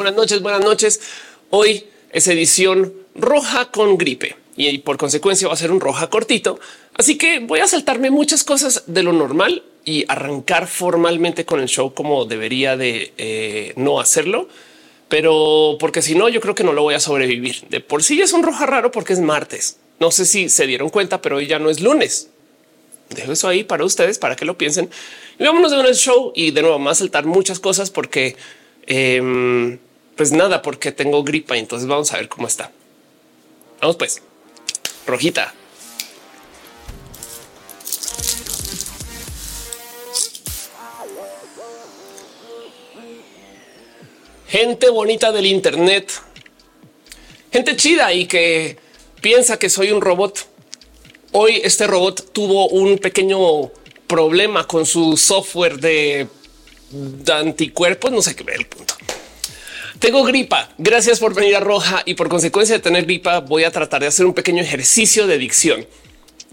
Buenas noches, buenas noches. Hoy es edición roja con gripe y por consecuencia va a ser un roja cortito. Así que voy a saltarme muchas cosas de lo normal y arrancar formalmente con el show como debería de eh, no hacerlo. Pero porque si no, yo creo que no lo voy a sobrevivir. De por sí es un roja raro porque es martes. No sé si se dieron cuenta, pero hoy ya no es lunes. Dejo eso ahí para ustedes, para que lo piensen. Y vámonos de el show y de nuevo más saltar muchas cosas porque em, pues nada, porque tengo gripa. Entonces vamos a ver cómo está. Vamos pues. Rojita. Gente bonita del Internet. Gente chida y que piensa que soy un robot. Hoy este robot tuvo un pequeño problema con su software de, anticuerpos. No sé qué el punto. Tengo gripa. Gracias por venir a Roja y por consecuencia de tener gripa voy a tratar de hacer un pequeño ejercicio de dicción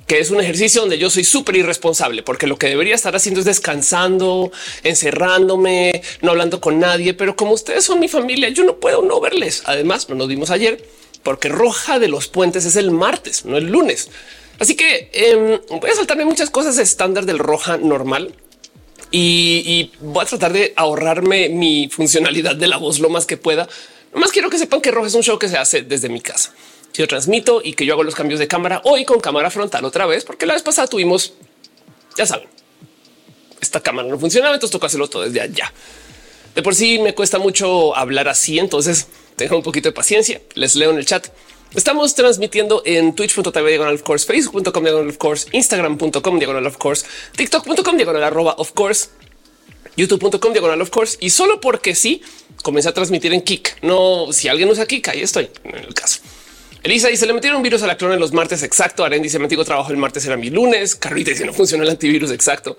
que es un ejercicio donde yo soy súper irresponsable, porque lo que debería estar haciendo es descansando, encerrándome, no hablando con nadie. Pero como ustedes son mi familia, yo no puedo no verles. Además, no nos vimos ayer porque Roja de los Puentes es el martes, no el lunes. Así que em, voy a saltarme muchas cosas estándar del roja normal y, voy a tratar de ahorrarme mi funcionalidad de la voz lo más que pueda. Más quiero que sepan que roja es un show que se hace desde mi casa. Yo transmito y que yo hago los cambios de cámara hoy con cámara frontal otra vez, porque la vez pasada tuvimos, ya saben, esta cámara no funcionaba, entonces toca hacerlo todo desde allá. De por sí me cuesta mucho hablar así, entonces tengan un poquito de paciencia. Les leo en el chat. Estamos transmitiendo en twitch.tv diagonal of course, facebook.com diagonal of course, instagram.com diagonal of course, tiktok.com diagonal arroba of course, youtube.com diagonal of course. Y solo porque sí, comencé a transmitir en Kik. No, si alguien usa Kik, ahí estoy en el caso. Elisa dice le metieron virus a la clona los martes. Exacto. Aren dice me trabajo el martes era mi lunes. Carlita dice no funciona el antivirus. Exacto.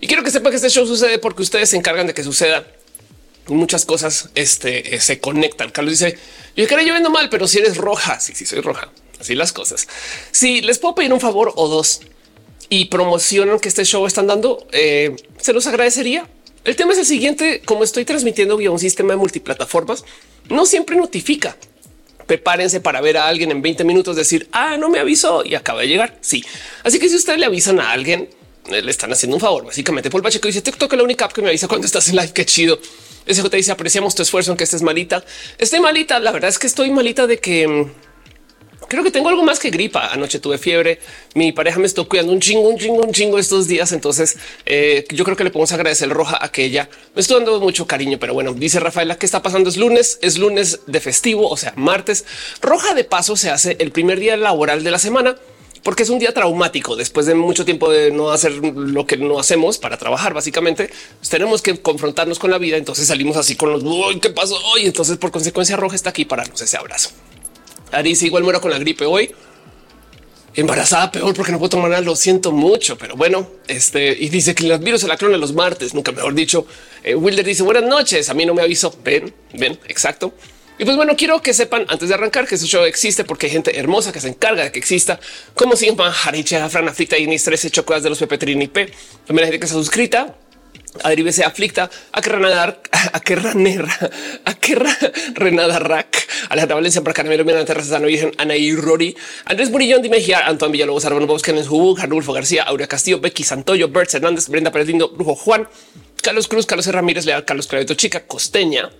Y quiero que sepa que este show sucede porque ustedes se encargan de que suceda muchas cosas este, eh, se conectan. Carlos dice: Yo quería yo mal, pero si eres roja, sí, sí, soy roja. Así las cosas. Si les puedo pedir un favor o dos y promocionan que este show están dando, eh, se los agradecería. El tema es el siguiente: como estoy transmitiendo vía un sistema de multiplataformas, no siempre notifica. Prepárense para ver a alguien en 20 minutos decir, ah, no me avisó y acaba de llegar. Sí. Así que si ustedes le avisan a alguien, le están haciendo un favor. Básicamente, Paul Pacheco dice TikTok es la única app que me avisa cuando estás en live. Qué chido. SJ dice apreciamos tu esfuerzo, aunque estés malita. Estoy malita. La verdad es que estoy malita de que mm, creo que tengo algo más que gripa. Anoche tuve fiebre. Mi pareja me estuvo cuidando un chingo, un chingo, un chingo estos días. Entonces eh, yo creo que le podemos agradecer roja a que ella me estuvo dando mucho cariño. Pero bueno, dice Rafaela que está pasando. Es lunes, es lunes de festivo, o sea, martes. Roja de paso se hace el primer día laboral de la semana porque es un día traumático. Después de mucho tiempo de no hacer lo que no hacemos para trabajar, básicamente pues tenemos que confrontarnos con la vida. Entonces salimos así con los qué pasó hoy. Entonces, por consecuencia, Roja está aquí para darnos ese abrazo. Aris igual muero con la gripe hoy. Embarazada peor porque no puedo tomar nada. Lo siento mucho, pero bueno, este y dice que los virus se la clona los martes, nunca mejor dicho. Eh, Wilder dice buenas noches. A mí no me avisó. Ven, ven, exacto. Y pues bueno, quiero que sepan antes de arrancar que este show existe porque hay gente hermosa que se encarga de que exista, como si Hariche, Fran Aflicta y Nis 13 chocolate de los Pepetrini P. También hay gente que está suscrita. Adri BC aflicta a que renadar, a que ranera, a que renada rack, Alejandra Valencia, para Caramelo, Miranda Terraza, Virgen, Anaí Rory, Andrés Murillón, Dime Giar, Antoine Villalobos, Arbano Kenneth Hugo, Arnulfo García, Aurea Castillo, Becky Santoyo, Bert Hernández, Brenda Pérez Brujo Juan, Carlos Cruz, Carlos Ramírez, Leal, Carlos Clavito, Chica, Costeña,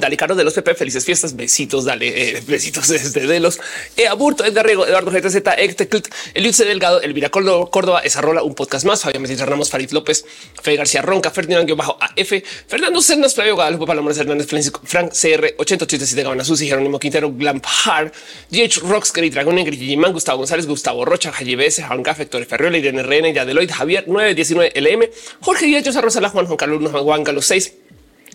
Dale Caro de los PP, felices fiestas, besitos, dale eh, besitos desde de los eh, Aburto, Edgar Riego, Eduardo GTZ, Ectecult, Eliuce Delgado, Elvira Córdoba, esa rola, un podcast más, Fabián Messi Ramos, Farid López, Fe García Ronca, Ferdinand bajo AF, Fernando Cernas, Flavio Guadalupe, Palomares Hernández, Frank CR, 887 Gabana Susi, Jerónimo Quintero, Glampar, GH Rocks, Gary Dragon, Grimán, Gustavo González, Gustavo Rocha, Jaye BS, Juan Gafe, Héctor Ferriola, Irene RN, Yadeloid, Javier 919 LM, Jorge Díaz, Rosa, Juan Juan Carlos, Juan Carlos 6,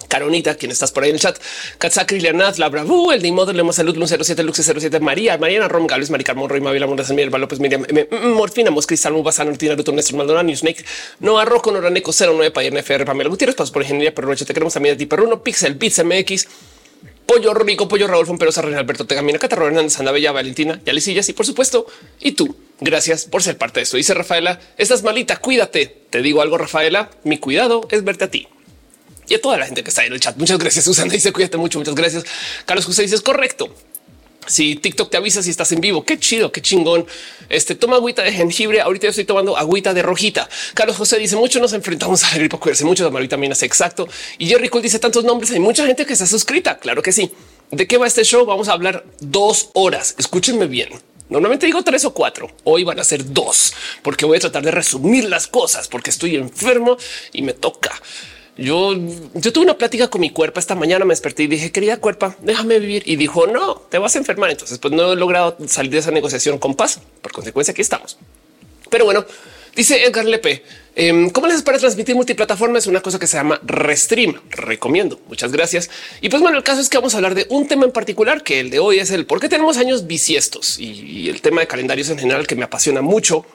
Caronita, quien estás por ahí en el chat, Katsakri, Leonat, La Bravu, el Dimodo, Lemos Salud, 07, Lux 07, María, Mariana Rom, Gales, Maricar Monroy, Mavila, Mondas, Miguel López, Miriam, Morfina, Moscristal, Mubasano, Tina, Ruto, Néstor Maldonado, Snake, Noah Rocco, Noraneco, 09, Payer, NFR, Pamela Gutiérrez, Paso por Ingeniería, pero te queremos a ti, Perruno, Pixel, Bits MX, Pollo Rico, Pollo Raúl Fomperosa, René Alberto Tegamina, Catarro Hernández, Anda Bella, Valentina, Yalicillas y por supuesto, y tú. Gracias por ser parte de esto. Dice Rafaela, estás malita, cuídate. Te digo algo, Rafaela, mi cuidado es verte a ti. Y a toda la gente que está en el chat. Muchas gracias, Susana. Dice cuídate mucho. Muchas gracias. Carlos José dice es correcto. Si TikTok te avisa si estás en vivo, qué chido, qué chingón. Este toma agüita de jengibre. Ahorita yo estoy tomando agüita de rojita. Carlos José dice mucho nos enfrentamos a la gripe, cuídense mucho. de vitaminas. Exacto. Y Jerry Cole dice tantos nombres. Hay mucha gente que está suscrita. Claro que sí. ¿De qué va este show? Vamos a hablar dos horas. Escúchenme bien. Normalmente digo tres o cuatro. Hoy van a ser dos porque voy a tratar de resumir las cosas porque estoy enfermo y me toca. Yo, yo tuve una plática con mi cuerpo esta mañana, me desperté y dije, querida cuerpa, déjame vivir. Y dijo, no, te vas a enfermar. Entonces, pues no he logrado salir de esa negociación con paz. Por consecuencia, aquí estamos. Pero bueno, dice Edgar Lepe, em, ¿cómo les para transmitir multiplataforma? Es una cosa que se llama Restream. Recomiendo. Muchas gracias. Y pues bueno, el caso es que vamos a hablar de un tema en particular, que el de hoy es el por qué tenemos años bisiestos y el tema de calendarios en general que me apasiona mucho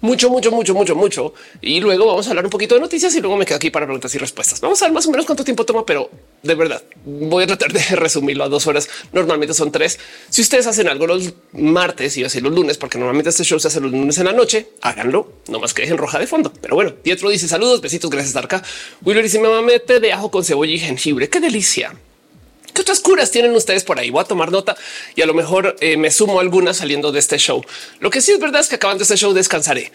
mucho, mucho, mucho, mucho, mucho. Y luego vamos a hablar un poquito de noticias y luego me quedo aquí para preguntas y respuestas. Vamos a ver más o menos cuánto tiempo toma, pero de verdad voy a tratar de resumirlo a dos horas. Normalmente son tres. Si ustedes hacen algo los martes y así los lunes, porque normalmente este show se hace los lunes en la noche, háganlo, no más que dejen roja de fondo. Pero bueno, Pietro dice saludos, besitos, gracias acá. Willer dice me mete de ajo con cebolla y jengibre. Qué delicia. ¿Qué otras curas tienen ustedes por ahí? Voy a tomar nota y a lo mejor eh, me sumo algunas saliendo de este show. Lo que sí es verdad es que acabando este show descansaré.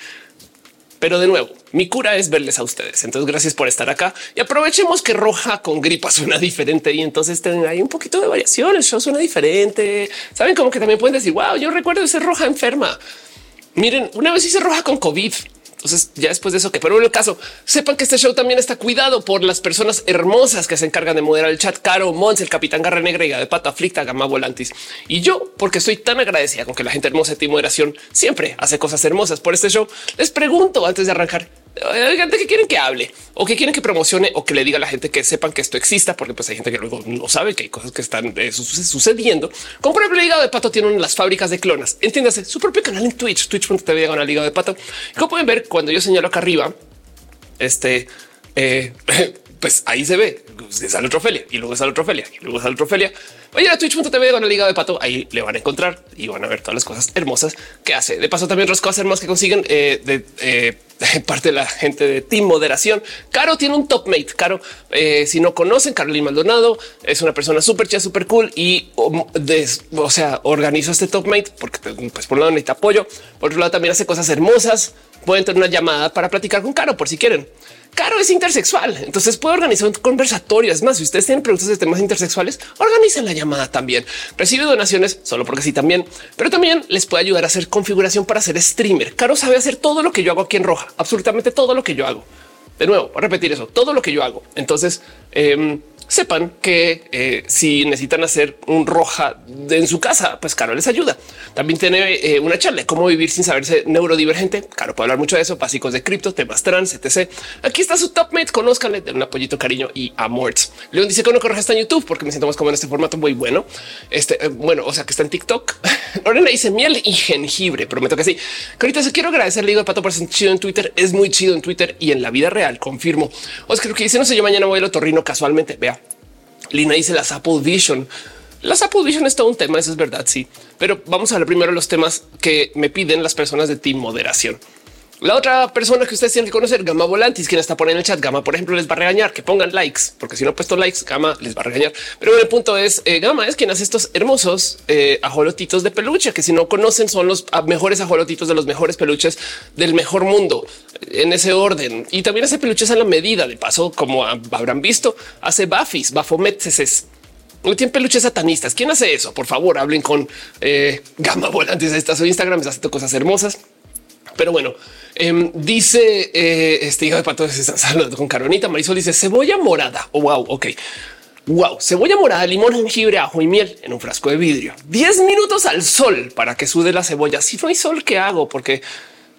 Pero de nuevo, mi cura es verles a ustedes. Entonces, gracias por estar acá y aprovechemos que roja con gripa suena diferente y entonces hay un poquito de variación. El show suena diferente. Saben como que también pueden decir, wow, yo recuerdo ser roja enferma. Miren, una vez hice roja con COVID entonces, ya después de eso, que pero en el caso, sepan que este show también está cuidado por las personas hermosas que se encargan de moderar el chat. Caro, Mons, el capitán Garra Negra y de Pato Aflicta, Gama Volantis. Y yo, porque estoy tan agradecida con que la gente hermosa de Moderación siempre hace cosas hermosas por este show, les pregunto antes de arrancar, hay gente que quieren que hable o que quieren que promocione o que le diga a la gente que sepan que esto exista, porque pues hay gente que luego no sabe que hay cosas que están eh, sucediendo. Como por ejemplo, el hígado de pato tiene las fábricas de clonas. Entiéndase su propio canal en Twitch, twitch.tv con el hígado de pato. Como pueden ver, cuando yo señalo acá arriba, este eh, pues ahí se ve, sale Ofelia y luego sale Ofelia y luego sale Ofelia. Oye, a twitch.tv con la liga de pato, ahí le van a encontrar y van a ver todas las cosas hermosas que hace. De paso, también otras cosas hermosas que consiguen eh, de, eh, parte de la gente de Team Moderación. Caro tiene un top mate. Caro, eh, si no conocen, Carolina Maldonado es una persona súper chida, súper cool y o sea, organiza este top mate porque pues, por un lado necesita apoyo, por otro lado también hace cosas hermosas. Pueden tener una llamada para platicar con Caro por si quieren. Caro es intersexual, entonces puede organizar un conversatorio. Es más, si ustedes tienen preguntas de temas intersexuales, organicen la llamada también. Recibe donaciones solo porque sí también, pero también les puede ayudar a hacer configuración para ser streamer. Caro sabe hacer todo lo que yo hago aquí en Roja, absolutamente todo lo que yo hago. De nuevo, repetir eso, todo lo que yo hago. Entonces, eh, sepan que eh, si necesitan hacer un roja en su casa, pues Caro les ayuda. También tiene eh, una charla de cómo vivir sin saberse neurodivergente. Caro puede hablar mucho de eso, básicos de cripto, temas trans, etc. Aquí está su top mate. Conozcanle, de un apoyito, cariño y amor. León dice que no corroja está en YouTube porque me siento más como en este formato muy bueno. Este, eh, bueno, o sea que está en TikTok. Lorena dice miel y jengibre. Prometo que sí. Que ahorita se quiero agradecerle digo el pato por ser chido en Twitter. Es muy chido en Twitter y en la vida real. Confirmo. Oscar que dice no sé, yo mañana voy al otorrino casualmente. Vea, Lina dice las Apple Vision. Las Apple Vision es todo un tema, eso es verdad, sí. Pero vamos a ver primero los temas que me piden las personas de Team Moderación. La otra persona que ustedes tienen que conocer, Gama Volantis, quien está poniendo en el chat. Gama, por ejemplo, les va a regañar que pongan likes, porque si no he puesto likes, Gama les va a regañar. Pero el punto es, eh, Gama es quien hace estos hermosos eh, ajolotitos de peluche, que si no conocen son los mejores ajolotitos de los mejores peluches del mejor mundo, en ese orden. Y también hace peluches a la medida, de paso, como habrán visto, hace Bafis, Bafometeses. No tienen peluches satanistas. ¿Quién hace eso? Por favor, hablen con eh, Gama Volantis. Está su Instagram, está haciendo cosas hermosas. Pero bueno, em, dice eh, este hijo de pato con Caronita. Marisol dice cebolla morada. Oh, wow. Ok. Wow, cebolla morada, limón, jengibre, ajo y miel en un frasco de vidrio. 10 minutos al sol para que sude la cebolla. Si no hay sol, ¿qué hago? Porque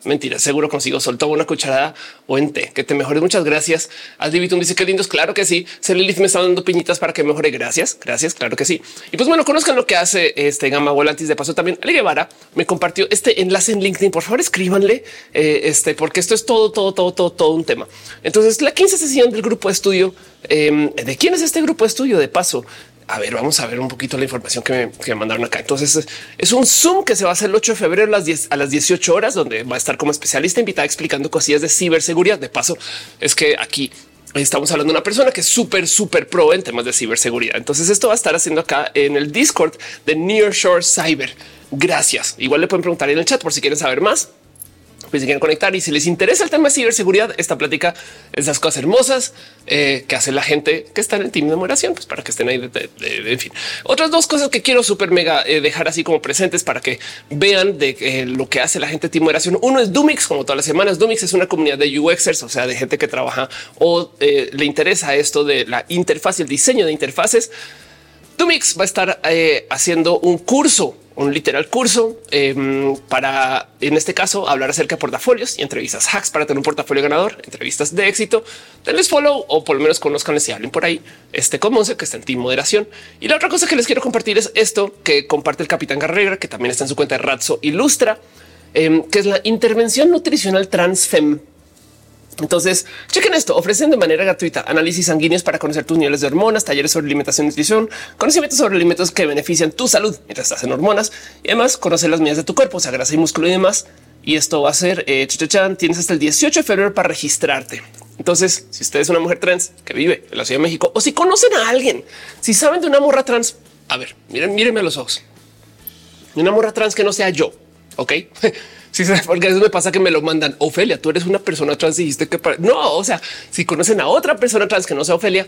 Mentira, seguro consigo soltó una cucharada o en té. Que te mejore. Muchas gracias. Aldivitum dice que lindos. Claro que sí. Celilith me está dando piñitas para que mejore. Gracias. Gracias. Claro que sí. Y pues bueno, conozcan lo que hace este Gama Volantis. De paso también Ali Guevara me compartió este enlace en LinkedIn. Por favor, escríbanle eh, este, porque esto es todo, todo, todo, todo, todo un tema. Entonces, la 15 sesión del grupo de estudio. Em, ¿De quién es este grupo de estudio? De paso, a ver, vamos a ver un poquito la información que me, mandaron acá. Entonces es un Zoom que se va a hacer el 8 de febrero a las 10 a las 18 horas, donde va a estar como especialista invitada explicando cosillas de ciberseguridad. De paso, es que aquí estamos hablando de una persona que es súper, súper pro en temas de ciberseguridad. Entonces esto va a estar haciendo acá en el Discord de Nearshore Cyber. Gracias. Igual le pueden preguntar en el chat por si quieren saber más pues si quieren conectar y si les interesa el tema de ciberseguridad, esta plática, esas cosas hermosas eh, que hace la gente que está en el team de moderación, pues para que estén ahí. En fin, otras dos cosas que quiero súper mega eh, dejar así como presentes para que vean de eh, lo que hace la gente de team moderación. Uno es Dumix, como todas las semanas. Dumix es una comunidad de UXers, o sea, de gente que trabaja o le interesa esto de la interfaz y el diseño de interfaces. Dumix va a estar haciendo un curso un literal curso em, para, en este caso, hablar acerca de portafolios y entrevistas hacks para tener un portafolio ganador, entrevistas de éxito. Denles follow o por lo menos conozcan y hablen por ahí. Este como que está en team moderación. Y la otra cosa que les quiero compartir es esto que comparte el capitán Garrera, que también está en su cuenta de Razzo Ilustra, em, que es la intervención nutricional transfem entonces, chequen esto. Ofrecen de manera gratuita análisis sanguíneos para conocer tus niveles de hormonas, talleres sobre alimentación y nutrición, conocimientos sobre alimentos que benefician tu salud mientras estás en hormonas y además conocer las medidas de tu cuerpo, o sea, grasa y músculo y demás. Y esto va a ser eh, tienes hasta el 18 de febrero para registrarte. Entonces, si usted es una mujer trans que vive en la Ciudad de México o si conocen a alguien, si saben de una morra trans, a ver, miren, mírenme a los ojos. Una morra trans que no sea yo. Ok, Sí, porque eso me pasa que me lo mandan. Ofelia, tú eres una persona trans dijiste que no, o sea, si conocen a otra persona trans que no sea Ofelia,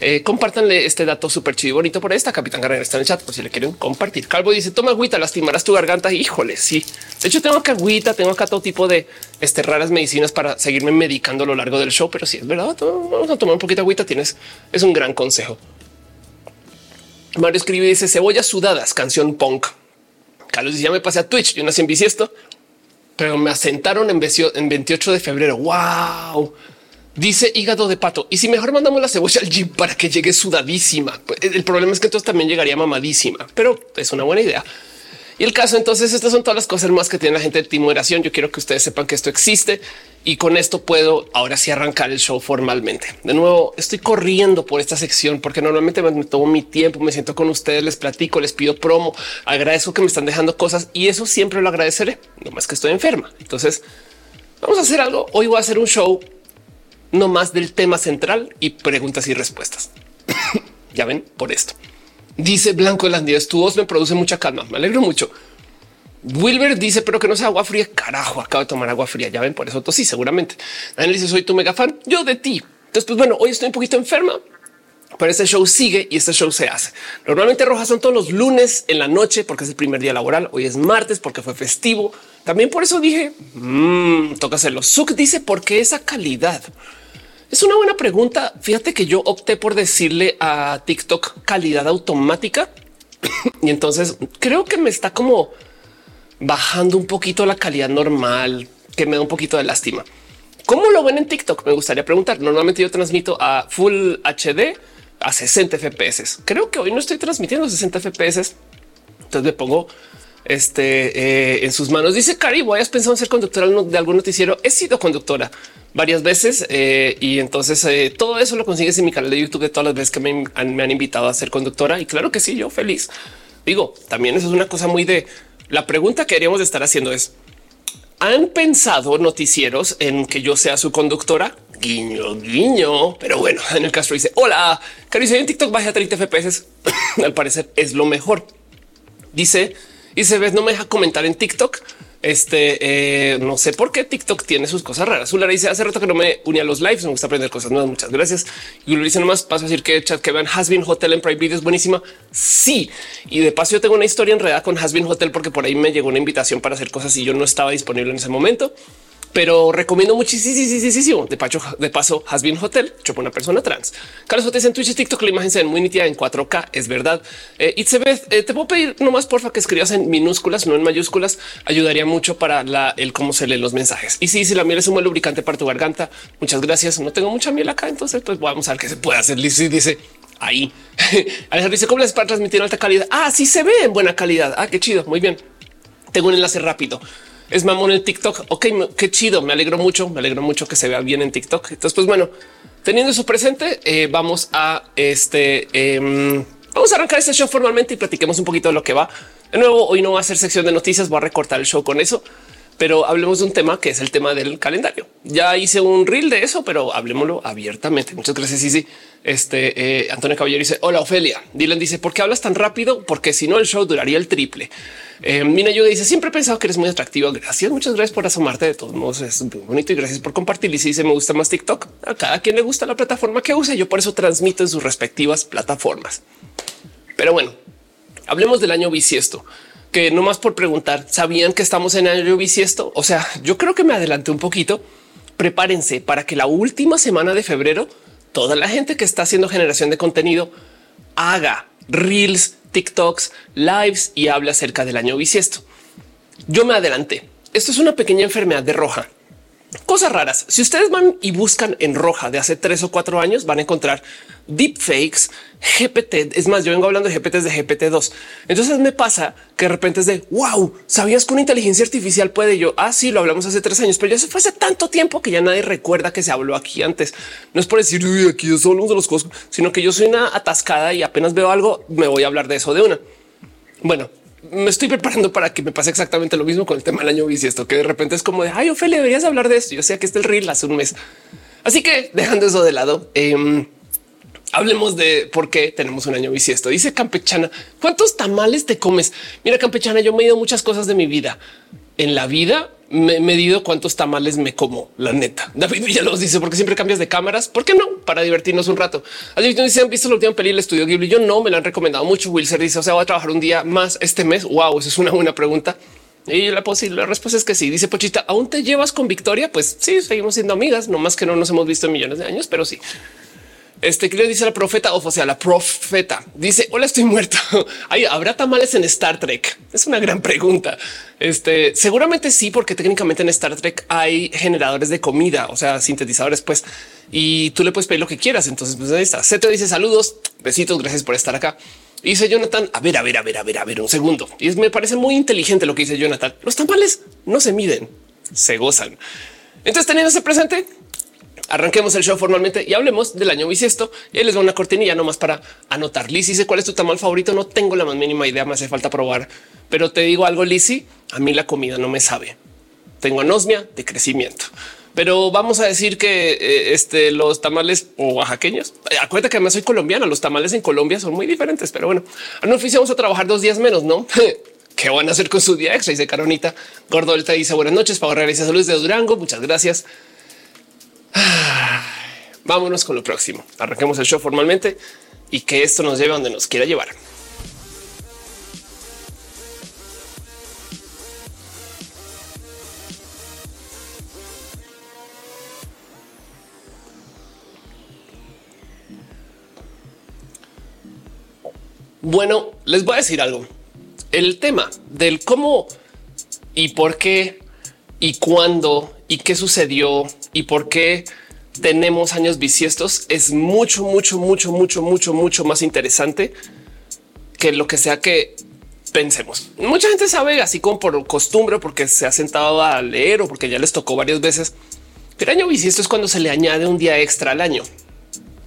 eh, compártanle este dato súper chido y bonito por esta. Capitán Garrera está en el chat por si le quieren compartir. Calvo dice toma agüita, lastimarás tu garganta. Híjole, sí. De hecho, tengo acá agüita, tengo acá todo tipo de este, raras medicinas para seguirme medicando a lo largo del show. Pero sí es verdad, vamos a tomar un poquito de agüita. Tienes, es un gran consejo. Mario escribe dice cebollas sudadas, canción punk. Carlos dice ya me pasé a Twitch. Yo nací en bisiesto pero me asentaron en, 28 de febrero. Wow. Dice hígado de pato. Y si mejor mandamos la cebolla al gym para que llegue sudadísima. Pues, el problema es que entonces también llegaría mamadísima, pero es una buena idea. Y el caso, entonces, estas son todas las cosas más que tiene la gente de timuración. Yo quiero que ustedes sepan que esto existe y con esto puedo ahora sí arrancar el show formalmente. De nuevo, estoy corriendo por esta sección porque normalmente me tomo mi tiempo, me siento con ustedes, les platico, les pido promo, agradezco que me están dejando cosas y eso siempre lo agradeceré. No más que estoy enferma. Entonces, vamos a hacer algo. Hoy voy a hacer un show no más del tema central y preguntas y respuestas. ya ven por esto. Dice Blanco de las 10, tu voz me produce mucha calma. Me alegro mucho. Wilber dice, pero que no sea agua fría. Carajo, acabo de tomar agua fría. Ya ven, por eso sí, seguramente. Daniel dice, soy tu mega fan. Yo de ti. Entonces, pues bueno, hoy estoy un poquito enferma, pero este show sigue y este show se hace. Normalmente rojas son todos los lunes en la noche porque es el primer día laboral. Hoy es martes porque fue festivo. También por eso dije, mmm, toca hacerlo. Suk dice, ¿por qué esa calidad? Es una buena pregunta. Fíjate que yo opté por decirle a TikTok calidad automática y entonces creo que me está como bajando un poquito la calidad normal, que me da un poquito de lástima. ¿Cómo lo ven en TikTok? Me gustaría preguntar. Normalmente yo transmito a Full HD a 60 FPS. Creo que hoy no estoy transmitiendo 60 FPS. Entonces me pongo este eh, en sus manos. Dice Cari, ¿hayas pensado en ser conductora de algún noticiero? He sido conductora varias veces eh, y entonces eh, todo eso lo consigues en mi canal de YouTube de todas las veces que me han, invitado a ser conductora. Y claro que sí, yo feliz. Digo, también eso es una cosa muy de la pregunta que deberíamos de estar haciendo es ¿Han pensado noticieros en que yo sea su conductora? Guiño, guiño. Pero bueno, en el caso dice hola, Cari, en TikTok baja a 30 FPS. Al parecer es lo mejor. Dice y se ve, no me deja comentar en TikTok. Este eh, no sé por qué TikTok tiene sus cosas raras. Zulara dice hace rato que no me uní a los lives. Me gusta aprender cosas nuevas. Muchas gracias. Y lo dice nomás paso a decir que chat que vean Hasbin Hotel en Private Video es buenísima. Sí. Y de paso, yo tengo una historia enredada con Hasbin Hotel porque por ahí me llegó una invitación para hacer cosas y yo no estaba disponible en ese momento pero recomiendo muchísimo. De paso, de paso, Has Been Hotel, hecho por una persona trans. Carlos Hotel en Twitch y TikTok, la imagen se ve muy nítida en 4K. Es verdad. Y se ve, eh, te puedo pedir nomás porfa que escribas en minúsculas, no en mayúsculas. Ayudaría mucho para el cómo se leen los mensajes. Y si, si la miel es un buen lubricante para tu garganta, muchas gracias. No tengo mucha miel acá, entonces pues vamos a ver qué se puede hacer. Lizzy dice ahí. Alejandro dice cómo les para transmitir alta calidad. Ah, sí se ve en buena calidad. Ah, qué chido. Muy bien. Tengo un enlace rápido es mamón en TikTok. Ok, qué chido. Me alegro mucho. Me alegro mucho que se vea bien en TikTok. Entonces, pues bueno, teniendo eso presente, eh, vamos a este. Em, vamos a arrancar este show formalmente y platiquemos un poquito de lo que va. De nuevo, hoy no va a ser sección de noticias, voy a recortar el show con eso. Pero hablemos de un tema que es el tema del calendario. Ya hice un reel de eso, pero hablemoslo abiertamente. Muchas gracias. Sí. Este eh, Antonio Caballero dice: Hola, Ofelia. Dylan dice: ¿Por qué hablas tan rápido? Porque si no, el show duraría el triple. Eh, Mina yo dice: Siempre he pensado que eres muy atractivo. Gracias. Muchas gracias por asomarte. De todos modos, es muy bonito y gracias por compartir. Y si dice: Me gusta más TikTok. A cada quien le gusta la plataforma que usa. Yo por eso transmito en sus respectivas plataformas. Pero bueno, hablemos del año bisiesto que no más por preguntar, ¿sabían que estamos en año bisiesto? O sea, yo creo que me adelanté un poquito. Prepárense para que la última semana de febrero, toda la gente que está haciendo generación de contenido haga reels, TikToks, lives y hable acerca del año bisiesto. Yo me adelanté. Esto es una pequeña enfermedad de roja Cosas raras. Si ustedes van y buscan en roja de hace tres o cuatro años, van a encontrar deepfakes, GPT. Es más, yo vengo hablando de GPT de GPT 2. Entonces me pasa que de repente es de wow, sabías que una inteligencia artificial puede yo. Ah, sí, lo hablamos hace tres años, pero ya se fue hace tanto tiempo que ya nadie recuerda que se habló aquí antes. No es por decir Uy, aquí solo de los cosas, sino que yo soy una atascada y apenas veo algo, me voy a hablar de eso de una. Bueno, me estoy preparando para que me pase exactamente lo mismo con el tema del año bisiesto, que de repente es como de ay, Ophelia, deberías hablar de esto. Yo sé que este el reel hace un mes. Así que dejando eso de lado, em, hablemos de por qué tenemos un año bisiesto. Dice Campechana, ¿cuántos tamales te comes? Mira, Campechana, yo me he ido muchas cosas de mi vida. En la vida me medido cuántos tamales me como, la neta. David Villalobos dice, porque siempre cambias de cámaras? ¿Por qué no? Para divertirnos un rato. Alguien dice, ¿han visto la última película del estudio Ghibli? Yo no, me la han recomendado mucho. Wilser dice, o sea, voy a trabajar un día más este mes. Wow, eso es una buena pregunta. Y la posible la respuesta es que sí. Dice Pochita, ¿aún te llevas con Victoria? Pues sí, seguimos siendo amigas, no más que no nos hemos visto en millones de años, pero sí. Este que le dice la profeta, o sea, la profeta dice: Hola, estoy muerto. ¿Habrá tamales en Star Trek? Es una gran pregunta. Este seguramente sí, porque técnicamente en Star Trek hay generadores de comida, o sea, sintetizadores, pues, y tú le puedes pedir lo que quieras. Entonces, pues ahí está. te dice saludos, besitos, gracias por estar acá. dice Jonathan, a ver, a ver, a ver, a ver, a ver, un segundo. Y me parece muy inteligente lo que dice Jonathan. Los tamales no se miden, se gozan. Entonces, teniendo ese presente, arranquemos el show formalmente y hablemos del año bisiesto. Y les doy una cortinilla nomás para anotar. Lizzy dice cuál es tu tamal favorito. No tengo la más mínima idea, me hace falta probar, pero te digo algo, Lizzy. A mí la comida no me sabe. Tengo anosmia de crecimiento, pero vamos a decir que eh, este, los tamales o oaxaqueños, eh, acuérdate que además soy colombiana. Los tamales en Colombia son muy diferentes, pero bueno, no oficiamos a trabajar dos días menos, no? ¿Qué van a hacer con su día extra? Dice Caronita. Gordolta dice buenas noches, para realizar saludos de Durango. Muchas gracias. Vámonos con lo próximo. Arranquemos el show formalmente y que esto nos lleve a donde nos quiera llevar. Bueno, les voy a decir algo. El tema del cómo y por qué y cuándo y qué sucedió y por qué tenemos años bisiestos es mucho, mucho, mucho, mucho, mucho, mucho más interesante que lo que sea que pensemos. Mucha gente sabe así como por costumbre, porque se ha sentado a leer o porque ya les tocó varias veces. Pero año bisiesto es cuando se le añade un día extra al año.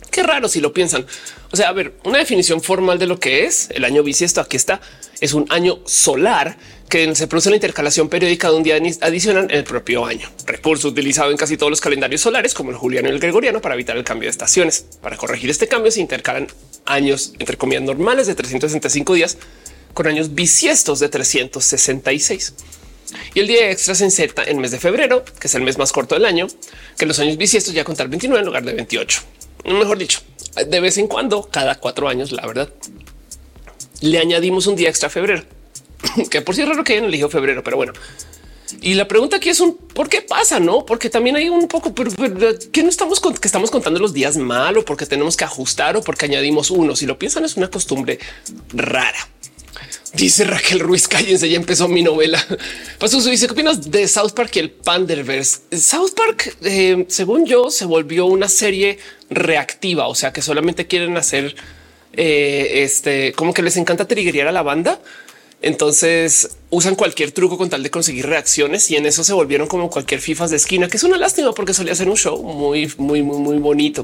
Qué raro si lo piensan. O sea, a ver, una definición formal de lo que es el año bisiesto. Aquí está. Es un año solar que se produce la intercalación periódica de un día adicional en el propio año. Recurso utilizado en casi todos los calendarios solares, como el juliano y el gregoriano, para evitar el cambio de estaciones. Para corregir este cambio se intercalan años, entre comillas, normales de 365 días con años bisiestos de 366. Y el día extra se inserta en el mes de febrero, que es el mes más corto del año, que los años bisiestos ya contar 29 en lugar de 28. Mejor dicho, de vez en cuando, cada cuatro años, la verdad, le añadimos un día extra a febrero. que por cierto raro que hayan elegido febrero, pero bueno. Y la pregunta aquí es un por qué pasa, no? Porque también hay un poco, pero, que no estamos que estamos contando los días mal o porque tenemos que ajustar o porque añadimos uno. Si lo piensan, es una costumbre rara. Dice Raquel Ruiz, cállense, ya empezó mi novela. Paso dice, ¿qué opinas de South Park y el Panderverse? South Park, eh, según yo, se volvió una serie reactiva, o sea, que solamente quieren hacer, eh, este, como que les encanta triggerear a la banda entonces usan cualquier truco con tal de conseguir reacciones y en eso se volvieron como cualquier FIFAs de esquina, que es una lástima porque solía ser un show muy, muy, muy, muy bonito.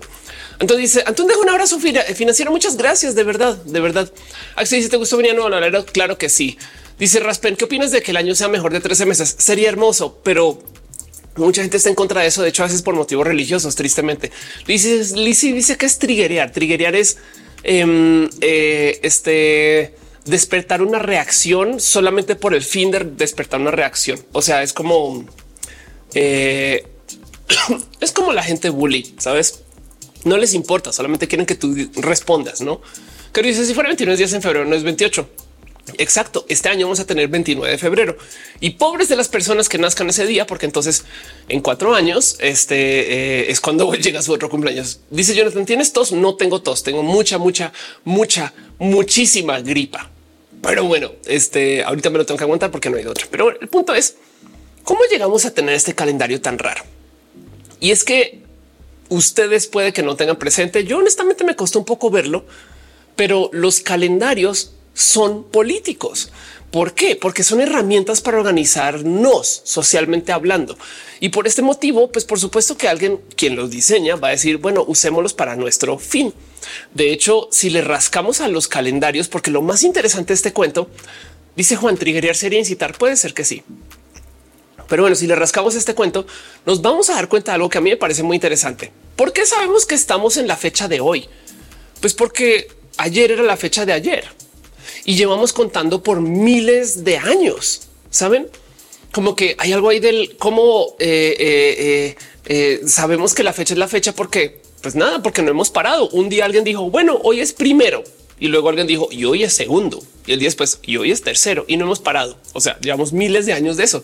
Entonces dice Antón, dejo un abrazo financiero. Muchas gracias. De verdad, de verdad. Axel dice: ¿Te gustó venir a Nueva Laredo? Claro que sí. Dice Raspen, ¿qué opinas de que el año sea mejor de 13 meses? Sería hermoso, pero mucha gente está en contra de eso. De hecho, a veces por motivos religiosos, tristemente. Dice Lizzie dice que es triguerear. Triguerear es em, eh, este despertar una reacción solamente por el fin de despertar una reacción. O sea, es como eh, es como la gente bully, sabes? No les importa, solamente quieren que tú respondas, no? Que dice si fuera 29 días en febrero, no es 28. Exacto. Este año vamos a tener 29 de febrero y pobres de las personas que nazcan ese día, porque entonces en cuatro años este eh, es cuando llega su otro cumpleaños. Dice Jonathan, ¿tienes tos? No tengo tos, tengo mucha, mucha, mucha, muchísima gripa. Pero bueno, este ahorita me lo tengo que aguantar porque no hay otra. Pero el punto es cómo llegamos a tener este calendario tan raro. Y es que ustedes puede que no tengan presente. Yo honestamente me costó un poco verlo, pero los calendarios son políticos. ¿Por qué? Porque son herramientas para organizarnos socialmente hablando. Y por este motivo, pues por supuesto que alguien quien los diseña va a decir, bueno, usémoslos para nuestro fin. De hecho, si le rascamos a los calendarios, porque lo más interesante de este cuento, dice Juan Trigueriar sería incitar, puede ser que sí. Pero bueno, si le rascamos este cuento, nos vamos a dar cuenta de algo que a mí me parece muy interesante. ¿Por qué sabemos que estamos en la fecha de hoy? Pues porque ayer era la fecha de ayer y llevamos contando por miles de años. Saben como que hay algo ahí del cómo eh, eh, eh, sabemos que la fecha es la fecha porque pues nada, porque no hemos parado. Un día alguien dijo, bueno, hoy es primero y luego alguien dijo y hoy es segundo y el día después y hoy es tercero y no hemos parado. O sea, llevamos miles de años de eso.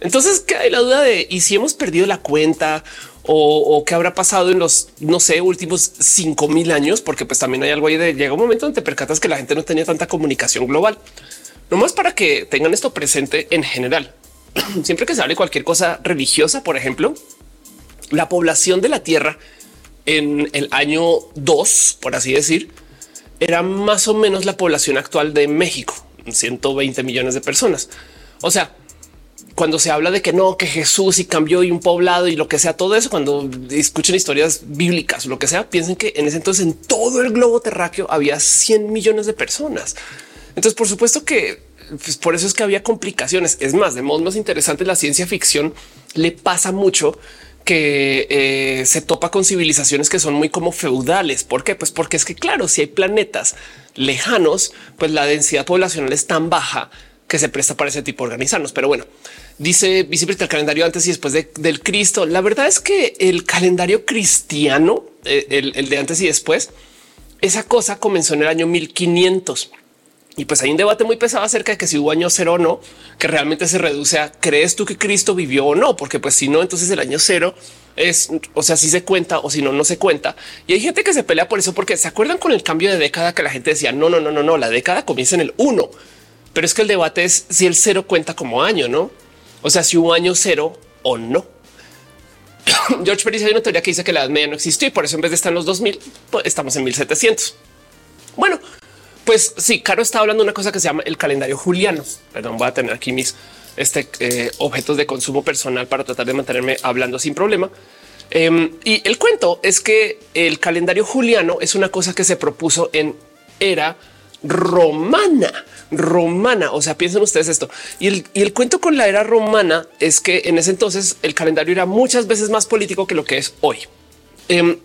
Entonces, ¿qué hay la duda de y si hemos perdido la cuenta o, qué habrá pasado en los, no sé, últimos cinco mil años? Porque pues también hay algo ahí de llega un momento donde te percatas que la gente no tenía tanta comunicación global. No más para que tengan esto presente en general. Siempre que se hable cualquier cosa religiosa, por ejemplo, la población de la Tierra en el año 2, por así decir, era más o menos la población actual de México, 120 millones de personas. O sea, cuando se habla de que no, que Jesús y cambió y un poblado y lo que sea, todo eso, cuando escuchen historias bíblicas lo que sea, piensen que en ese entonces en todo el globo terráqueo había 100 millones de personas. Entonces, por supuesto que pues, por eso es que había complicaciones. Es más, de modo más interesante, la ciencia ficción le pasa mucho que eh, se topa con civilizaciones que son muy como feudales. ¿Por qué? Pues porque es que, claro, si hay planetas lejanos, pues la densidad poblacional es tan baja que se presta para ese tipo de organizarnos. Pero bueno, dice vicepresidente el calendario antes y después del Cristo. La verdad es que el calendario cristiano, eh, el, de antes y después, esa cosa comenzó en el año 1500. Y pues hay un debate muy pesado acerca de que si hubo año cero o no, que realmente se reduce a crees tú que Cristo vivió o no, porque pues si no, entonces el año cero es, o sea, si se cuenta o si no, no se cuenta. Y hay gente que se pelea por eso, porque se acuerdan con el cambio de década que la gente decía no, no, no, no, no, la década comienza en el uno, pero es que el debate es si el cero cuenta como año, no? O sea, si hubo año cero o no. George Pérez hay una teoría que dice que la edad media no existió y por eso en vez de estar en los 2000, pues estamos en 1700. Bueno, pues sí, Caro está hablando de una cosa que se llama el calendario juliano. Perdón, voy a tener aquí mis este, eh, objetos de consumo personal para tratar de mantenerme hablando sin problema. Em, y el cuento es que el calendario juliano es una cosa que se propuso en era romana romana. O sea, piensen ustedes esto. Y el, cuento con la era romana es que en ese entonces el calendario era muchas veces más político que lo que es hoy. Eh,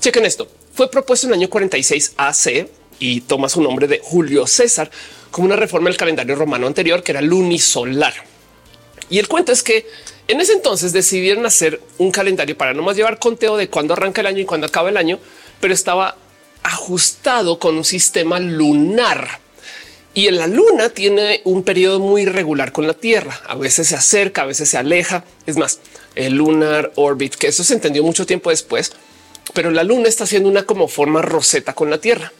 chequen esto. Fue propuesto en el año 46 AC y toma su nombre de Julio César como una reforma del calendario romano anterior que era lunisolar. Y el cuento es que en ese entonces decidieron hacer un calendario para no más llevar conteo de cuándo arranca el año y cuándo acaba el año, pero estaba ajustado con un sistema lunar. Y en la luna tiene un periodo muy irregular con la Tierra. A veces se acerca, a veces se aleja. Es más, el lunar orbit, que eso se entendió mucho tiempo después, pero la luna está haciendo una como forma roseta con la Tierra.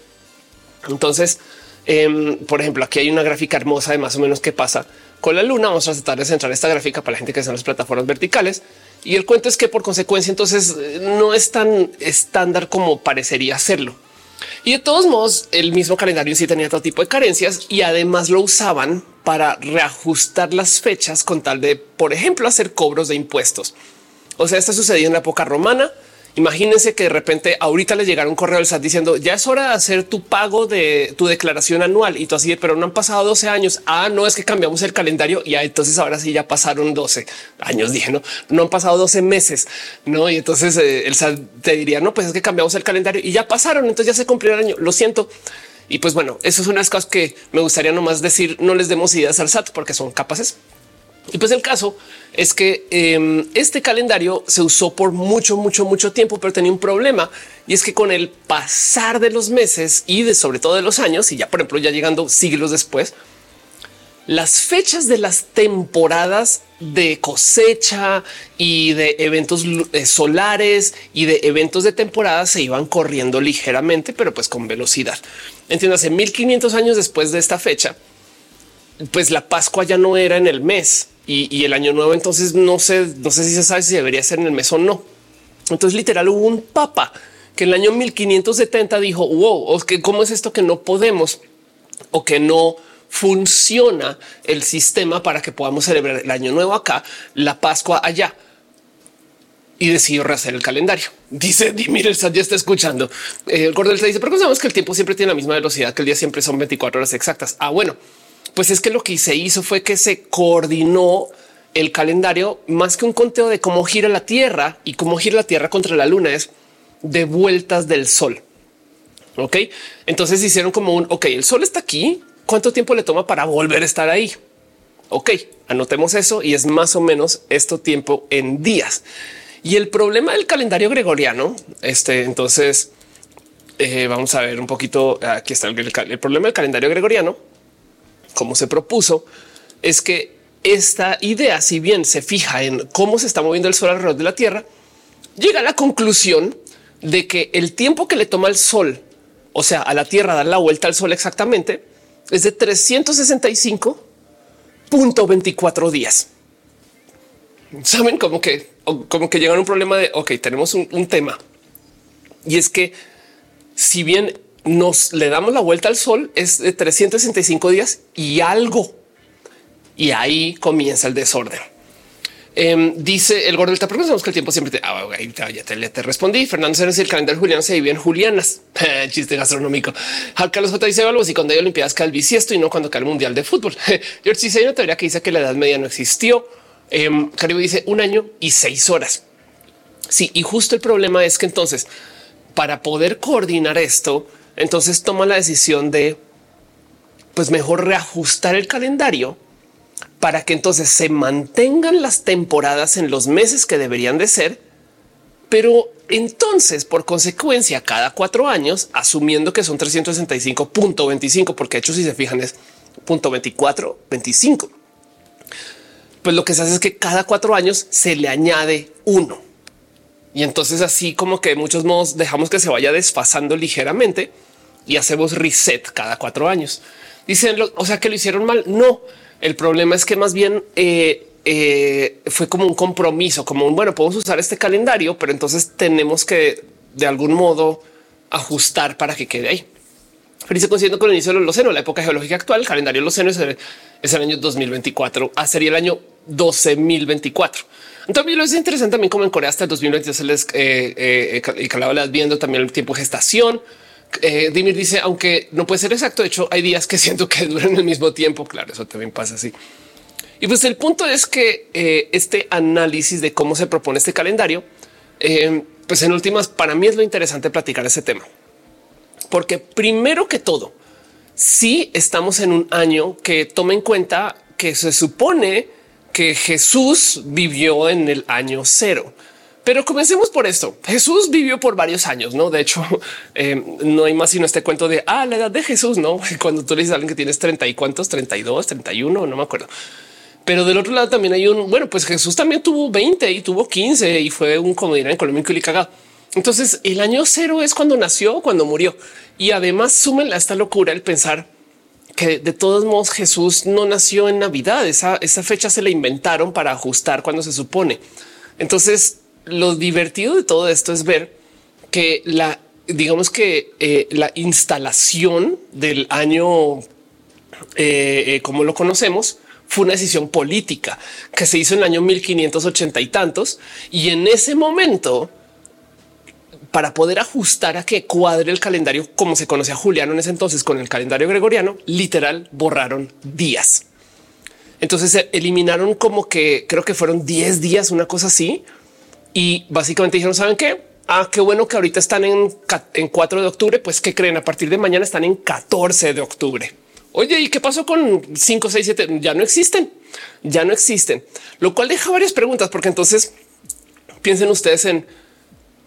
Entonces, em, por ejemplo, aquí hay una gráfica hermosa de más o menos qué pasa con la luna. Vamos a tratar de centrar esta gráfica para la gente que está en las plataformas verticales. Y el cuento es que por consecuencia, entonces no es tan estándar como parecería serlo. Y de todos modos, el mismo calendario sí tenía todo tipo de carencias y además lo usaban para reajustar las fechas con tal de, por ejemplo, hacer cobros de impuestos. O sea, esto sucedió en la época romana Imagínense que de repente ahorita le llegara un correo del SAT diciendo ya es hora de hacer tu pago de tu declaración anual y tú así, pero no han pasado 12 años. Ah, no es que cambiamos el calendario y entonces ahora sí ya pasaron 12 años. Dije no, no han pasado 12 meses, no? Y entonces eh, el SAT te diría no, pues es que cambiamos el calendario y ya pasaron. Entonces ya se cumplió el año. Lo siento. Y pues bueno, eso es unas cosas que me gustaría nomás decir. No les demos ideas al SAT porque son capaces. Y pues el caso es que em, este calendario se usó por mucho, mucho, mucho tiempo, pero tenía un problema y es que con el pasar de los meses y de sobre todo de los años y ya por ejemplo ya llegando siglos después, las fechas de las temporadas de cosecha y de eventos eh, solares y de eventos de temporada se iban corriendo ligeramente, pero pues con velocidad. Entiéndase, 1500 años después de esta fecha, pues la Pascua ya no era en el mes, y, el año nuevo. Entonces no sé, no sé si se sabe si debería ser en el mes o no. Entonces literal hubo un papa que en el año 1570 dijo, wow, ¿cómo es esto que no podemos o que no funciona el sistema para que podamos celebrar el año nuevo acá, la Pascua allá? y decidió rehacer el calendario. Dice Dimir, el SAT ya está escuchando. Eh, el Gordel te dice, pero sabemos que el tiempo siempre tiene la misma velocidad, que el día siempre son 24 horas exactas. Ah, bueno, pues es que lo que se hizo fue que se coordinó el calendario más que un conteo de cómo gira la Tierra y cómo gira la Tierra contra la Luna es de vueltas del Sol. Ok, entonces hicieron como un ok, el Sol está aquí. ¿Cuánto tiempo le toma para volver a estar ahí? Ok, anotemos eso y es más o menos esto tiempo en días. Y el problema del calendario gregoriano, este entonces eh, vamos a ver un poquito. Aquí está el, el problema del calendario gregoriano como se propuso, es que esta idea, si bien se fija en cómo se está moviendo el sol alrededor de la Tierra, llega a la conclusión de que el tiempo que le toma el sol, o sea, a la Tierra dar la vuelta al sol exactamente, es de 365.24 días. Saben como que, como que llegan a un problema de, ok, tenemos un, un tema. Y es que si bien nos le damos la vuelta al sol es de 365 días y algo. Y ahí comienza el desorden. Em, dice el gordo del sabemos que el tiempo siempre te, ah, te, te, respondí. Fernando Ceres, el calendario Julián se vive en Julianas. Chiste gastronómico. Al Carlos J dice algo así cuando hay Olimpiadas cae el bisiesto y no cuando cae el Mundial de Fútbol. George dice una teoría que dice que la Edad Media no existió. Eh, Caribe dice un año y seis horas. Sí, y justo el problema es que entonces para poder coordinar esto, entonces toma la decisión de pues mejor reajustar el calendario para que entonces se mantengan las temporadas en los meses que deberían de ser, pero entonces por consecuencia cada cuatro años, asumiendo que son 365.25, porque de hecho si se fijan es punto 24, 25. Pues lo que se hace es que cada cuatro años se le añade uno. Y entonces así como que de muchos modos dejamos que se vaya desfasando ligeramente y hacemos reset cada cuatro años. Dicen, o sea, que lo hicieron mal. No, el problema es que más bien eh, eh, fue como un compromiso, como un bueno, podemos usar este calendario, pero entonces tenemos que de algún modo ajustar para que quede ahí. Pero se consiguiendo con el inicio del Holoceno, la época geológica actual, el calendario Holoceno es el, es el año 2024, ah, sería el año 12024. Entonces es interesante también como en Corea hasta el 2022 se les eh, eh, eh viendo también el tiempo de gestación, eh, Dimir dice, aunque no puede ser exacto, de hecho hay días que siento que duran el mismo tiempo. Claro, eso también pasa así. Y pues el punto es que eh, este análisis de cómo se propone este calendario, eh, pues en últimas, para mí es lo interesante platicar ese tema. Porque primero que todo, si estamos en un año que toma en cuenta que se supone que Jesús vivió en el año cero. Pero comencemos por esto. Jesús vivió por varios años, no? De hecho, eh, no hay más sino este cuento de ah, la edad de Jesús, no? Cuando tú le dices a alguien que tienes 30 y cuántos, 32, 31, no me acuerdo. Pero del otro lado también hay un bueno, pues Jesús también tuvo 20 y tuvo 15 y fue un en Colombia y cagado. Entonces el año cero es cuando nació, cuando murió. Y además sumen a esta locura el pensar que de todos modos Jesús no nació en Navidad. Esa, esa fecha se la inventaron para ajustar cuando se supone. Entonces lo divertido de todo esto es ver que la, digamos que eh, la instalación del año eh, eh, como lo conocemos fue una decisión política que se hizo en el año 1580 y tantos. Y en ese momento para poder ajustar a que cuadre el calendario como se conocía Juliano en ese entonces con el calendario gregoriano, literal borraron días. Entonces eliminaron como que creo que fueron 10 días, una cosa así. Y básicamente dijeron, ¿saben qué? Ah, qué bueno que ahorita están en, en 4 de octubre, pues que creen a partir de mañana están en 14 de octubre. Oye, ¿y qué pasó con 5, 6, 7? Ya no existen, ya no existen, lo cual deja varias preguntas, porque entonces piensen ustedes en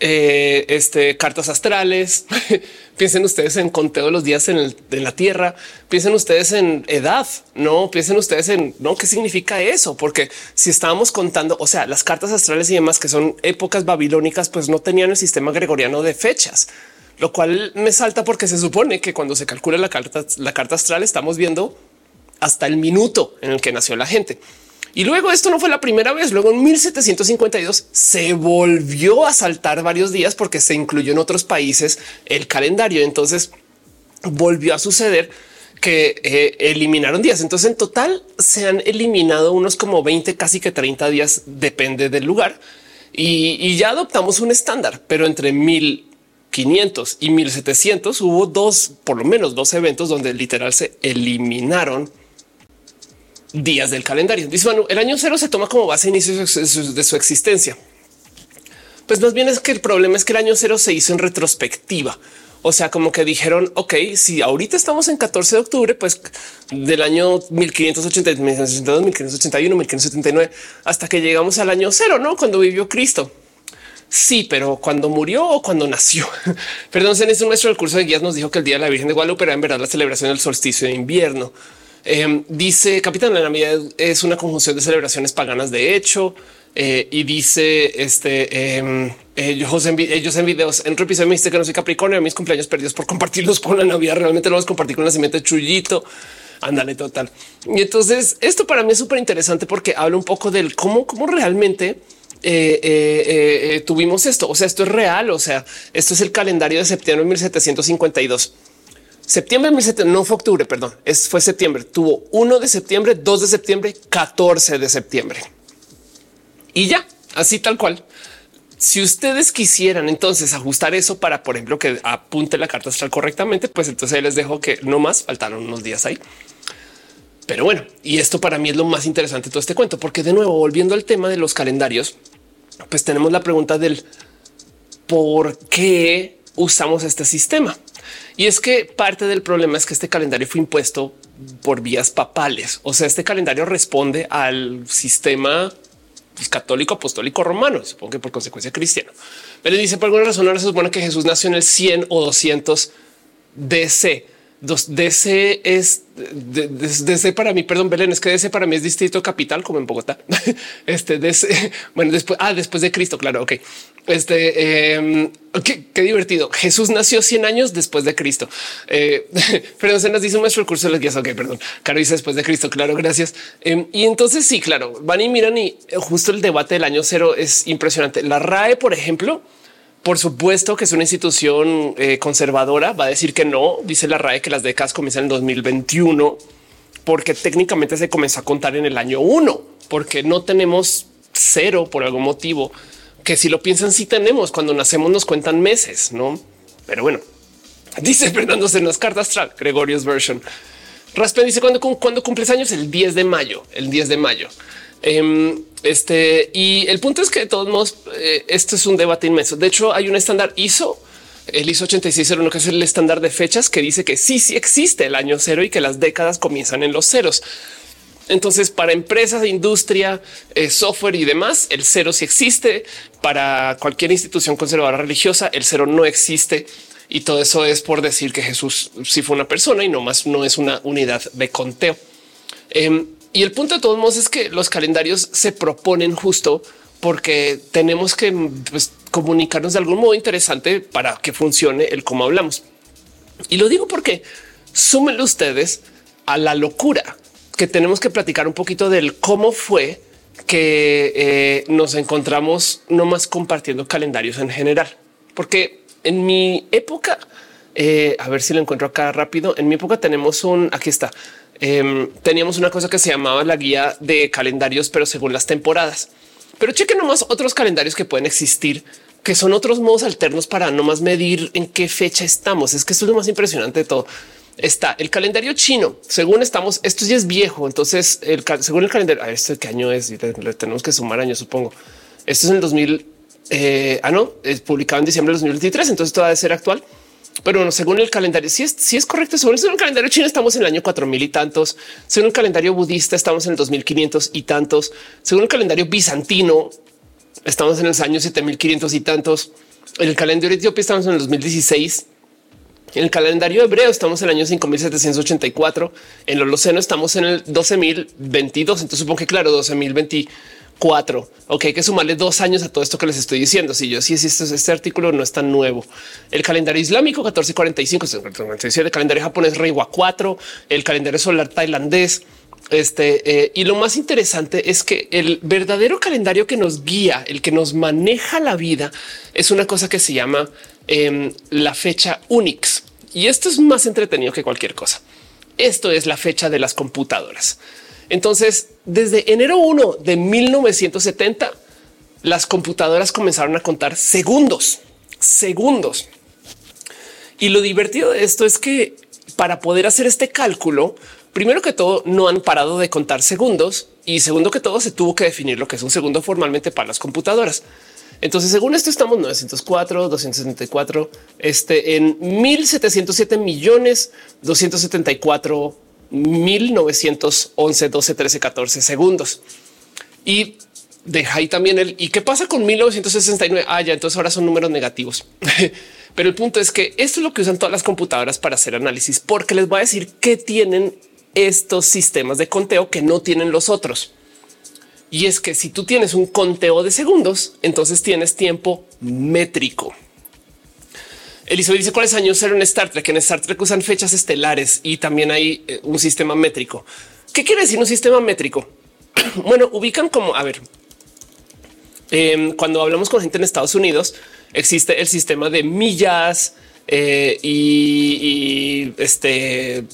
eh, este, cartas astrales. piensen ustedes en conteo de los días en, la Tierra. Piensen ustedes en edad. No piensen ustedes en no qué significa eso, porque si estábamos contando, o sea, las cartas astrales y demás que son épocas babilónicas, pues no tenían el sistema gregoriano de fechas, lo cual me salta porque se supone que cuando se calcula la carta, la carta astral, estamos viendo hasta el minuto en el que nació la gente. Y luego esto no fue la primera vez. Luego en 1752 se volvió a saltar varios días porque se incluyó en otros países el calendario. Entonces volvió a suceder que eh, eliminaron días. Entonces en total se han eliminado unos como 20, casi que 30 días, depende del lugar. Y, y ya adoptamos un estándar, pero entre 1500 y 1700 hubo dos, por lo menos dos eventos donde literal se eliminaron días del calendario. Dice Manu, el año cero se toma como base inicio de su existencia. Pues más bien es que el problema es que el año cero se hizo en retrospectiva. O sea, como que dijeron, ok, si ahorita estamos en 14 de octubre, pues del año 1580, 1582, 1581, 1579, hasta que llegamos al año cero, ¿no? Cuando vivió Cristo. Sí, pero cuando murió o cuando nació. Perdón, en maestro del curso de guías nos dijo que el día de la Virgen de Guadalupe era en verdad la celebración del solsticio de invierno. Em, dice Capitán, la Navidad es una conjunción de celebraciones paganas de hecho. Eh, y dice este em, ellos, en, ellos en videos en episodio me dice que no soy Capricornio, mis cumpleaños perdidos por compartirlos con la Navidad. Realmente no los compartí con el nacimiento de Chullito. Ándale, total. Y entonces esto para mí es súper interesante porque habla un poco del cómo, cómo realmente eh, eh, tuvimos esto. O sea, esto es real. O sea, esto es el calendario de septiembre de 1752 septiembre no fue octubre, perdón, es, fue septiembre. Tuvo 1 de septiembre, 2 de septiembre, 14 de septiembre. Y ya, así tal cual. Si ustedes quisieran entonces ajustar eso para, por ejemplo, que apunte la carta astral correctamente, pues entonces les dejo que no más faltaron unos días ahí. Pero bueno, y esto para mí es lo más interesante de todo este cuento, porque de nuevo, volviendo al tema de los calendarios, pues tenemos la pregunta del por qué usamos este sistema. Y es que parte del problema es que este calendario fue impuesto por vías papales. O sea, este calendario responde al sistema pues, católico apostólico romano, supongo que por consecuencia cristiano. Pero dice por alguna razón ahora se supone que Jesús nació en el 100 o 200 DC. DC es DC para mí, perdón, Belén, es que DC para mí es distrito capital como en Bogotá. Este DC, bueno, después, ah, después de Cristo, claro, ok. Este, em, qué, divertido. Jesús nació 100 años después de Cristo. Eh, pero se nos dice un maestro curso de las guías. Ok, perdón. Caro dice después de Cristo. Claro, gracias. Em, y entonces sí, claro, van y miran y justo el debate del año cero es impresionante. La RAE, por ejemplo, por supuesto que es una institución eh, conservadora. Va a decir que no. Dice la RAE que las décadas comienzan en 2021 porque técnicamente se comenzó a contar en el año uno, porque no tenemos cero por algún motivo que si lo piensan, sí tenemos. Cuando nacemos nos cuentan meses, no? Pero bueno, dice Fernando en las cartas astral, Gregorius version. Raspen dice cuando, cuando cumples años, el 10 de mayo, el 10 de mayo. Em, este y el punto es que de todos modos, eh, esto es un debate inmenso. De hecho, hay un estándar ISO, el ISO 8601, que es el estándar de fechas que dice que sí, sí existe el año cero y que las décadas comienzan en los ceros. Entonces, para empresas industria, eh, software y demás, el cero sí existe. Para cualquier institución conservadora religiosa, el cero no existe. Y todo eso es por decir que Jesús sí fue una persona y no más no es una unidad de conteo. Em, y el punto de todos modos es que los calendarios se proponen justo porque tenemos que pues, comunicarnos de algún modo interesante para que funcione el cómo hablamos. Y lo digo porque súmenlo ustedes a la locura que tenemos que platicar un poquito del cómo fue que eh, nos encontramos no más compartiendo calendarios en general, porque en mi época, eh, a ver si lo encuentro acá rápido. En mi época tenemos un aquí está. Em, teníamos una cosa que se llamaba la guía de calendarios, pero según las temporadas. Pero chequen nomás otros calendarios que pueden existir que son otros modos alternos para no más medir en qué fecha estamos. Es que esto es lo más impresionante de todo. Está el calendario chino. Según estamos, esto ya es viejo. Entonces, según el calendario, este qué año es, tenemos que sumar años, supongo. Esto es en el 2000. Eh, ah, no, es publicado en diciembre de 2023. Entonces, todo debe ser actual. Pero bueno, según el calendario, si es, si es correcto, según el calendario chino, estamos en el año 4000 y tantos. Según el calendario budista, estamos en el 2500 y tantos. Según el calendario bizantino, estamos en los años 7500 y tantos. En el calendario etiopía estamos en el 2016. En el calendario hebreo estamos en el año 5784. En el Holoceno estamos en el 12022. Entonces supongo que claro, 12024. Ok, hay que sumarle dos años a todo esto que les estoy diciendo. Si yo sí, si este, este artículo no es tan nuevo. El calendario islámico 1445, el calendario japonés Reiwa 4, el calendario solar tailandés este, eh, y lo más interesante es que el verdadero calendario que nos guía, el que nos maneja la vida, es una cosa que se llama em, la fecha Unix. Y esto es más entretenido que cualquier cosa. Esto es la fecha de las computadoras. Entonces, desde enero 1 de 1970, las computadoras comenzaron a contar segundos, segundos. Y lo divertido de esto es que para poder hacer este cálculo, primero que todo, no han parado de contar segundos y segundo que todo, se tuvo que definir lo que es un segundo formalmente para las computadoras. Entonces, según esto, estamos 904, 274, este en 1707 millones 274 1911, 12, 13, 14 segundos. Y deja ahí también el y qué pasa con 1969. Ah, ya entonces ahora son números negativos. Pero el punto es que esto es lo que usan todas las computadoras para hacer análisis, porque les voy a decir que tienen estos sistemas de conteo que no tienen los otros. Y es que si tú tienes un conteo de segundos, entonces tienes tiempo métrico. Elizabeth dice cuáles años eran Star Trek. En Star Trek usan fechas estelares y también hay eh, un sistema métrico. ¿Qué quiere decir un sistema métrico? bueno, ubican como a ver, em, cuando hablamos con gente en Estados Unidos, existe el sistema de millas eh, y, y, este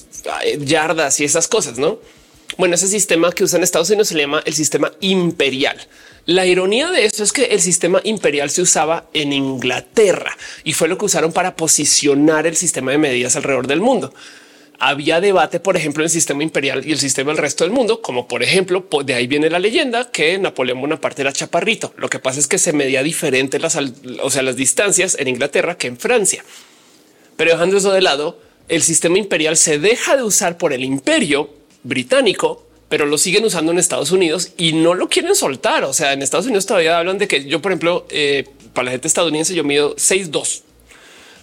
yardas y esas cosas, ¿no? Bueno, ese sistema que usan Estados Unidos se llama el sistema imperial. La ironía de esto es que el sistema imperial se usaba en Inglaterra y fue lo que usaron para posicionar el sistema de medidas alrededor del mundo. Había debate, por ejemplo, en el sistema imperial y el sistema del resto del mundo, como por ejemplo, de ahí viene la leyenda que Napoleón Bonaparte era chaparrito. Lo que pasa es que se medía diferente las, o sea, las distancias en Inglaterra que en Francia. Pero dejando eso de lado, el sistema imperial se deja de usar por el imperio británico, pero lo siguen usando en Estados Unidos y no lo quieren soltar. O sea, en Estados Unidos todavía hablan de que yo, por ejemplo, eh, para la gente estadounidense, yo mido 6'2.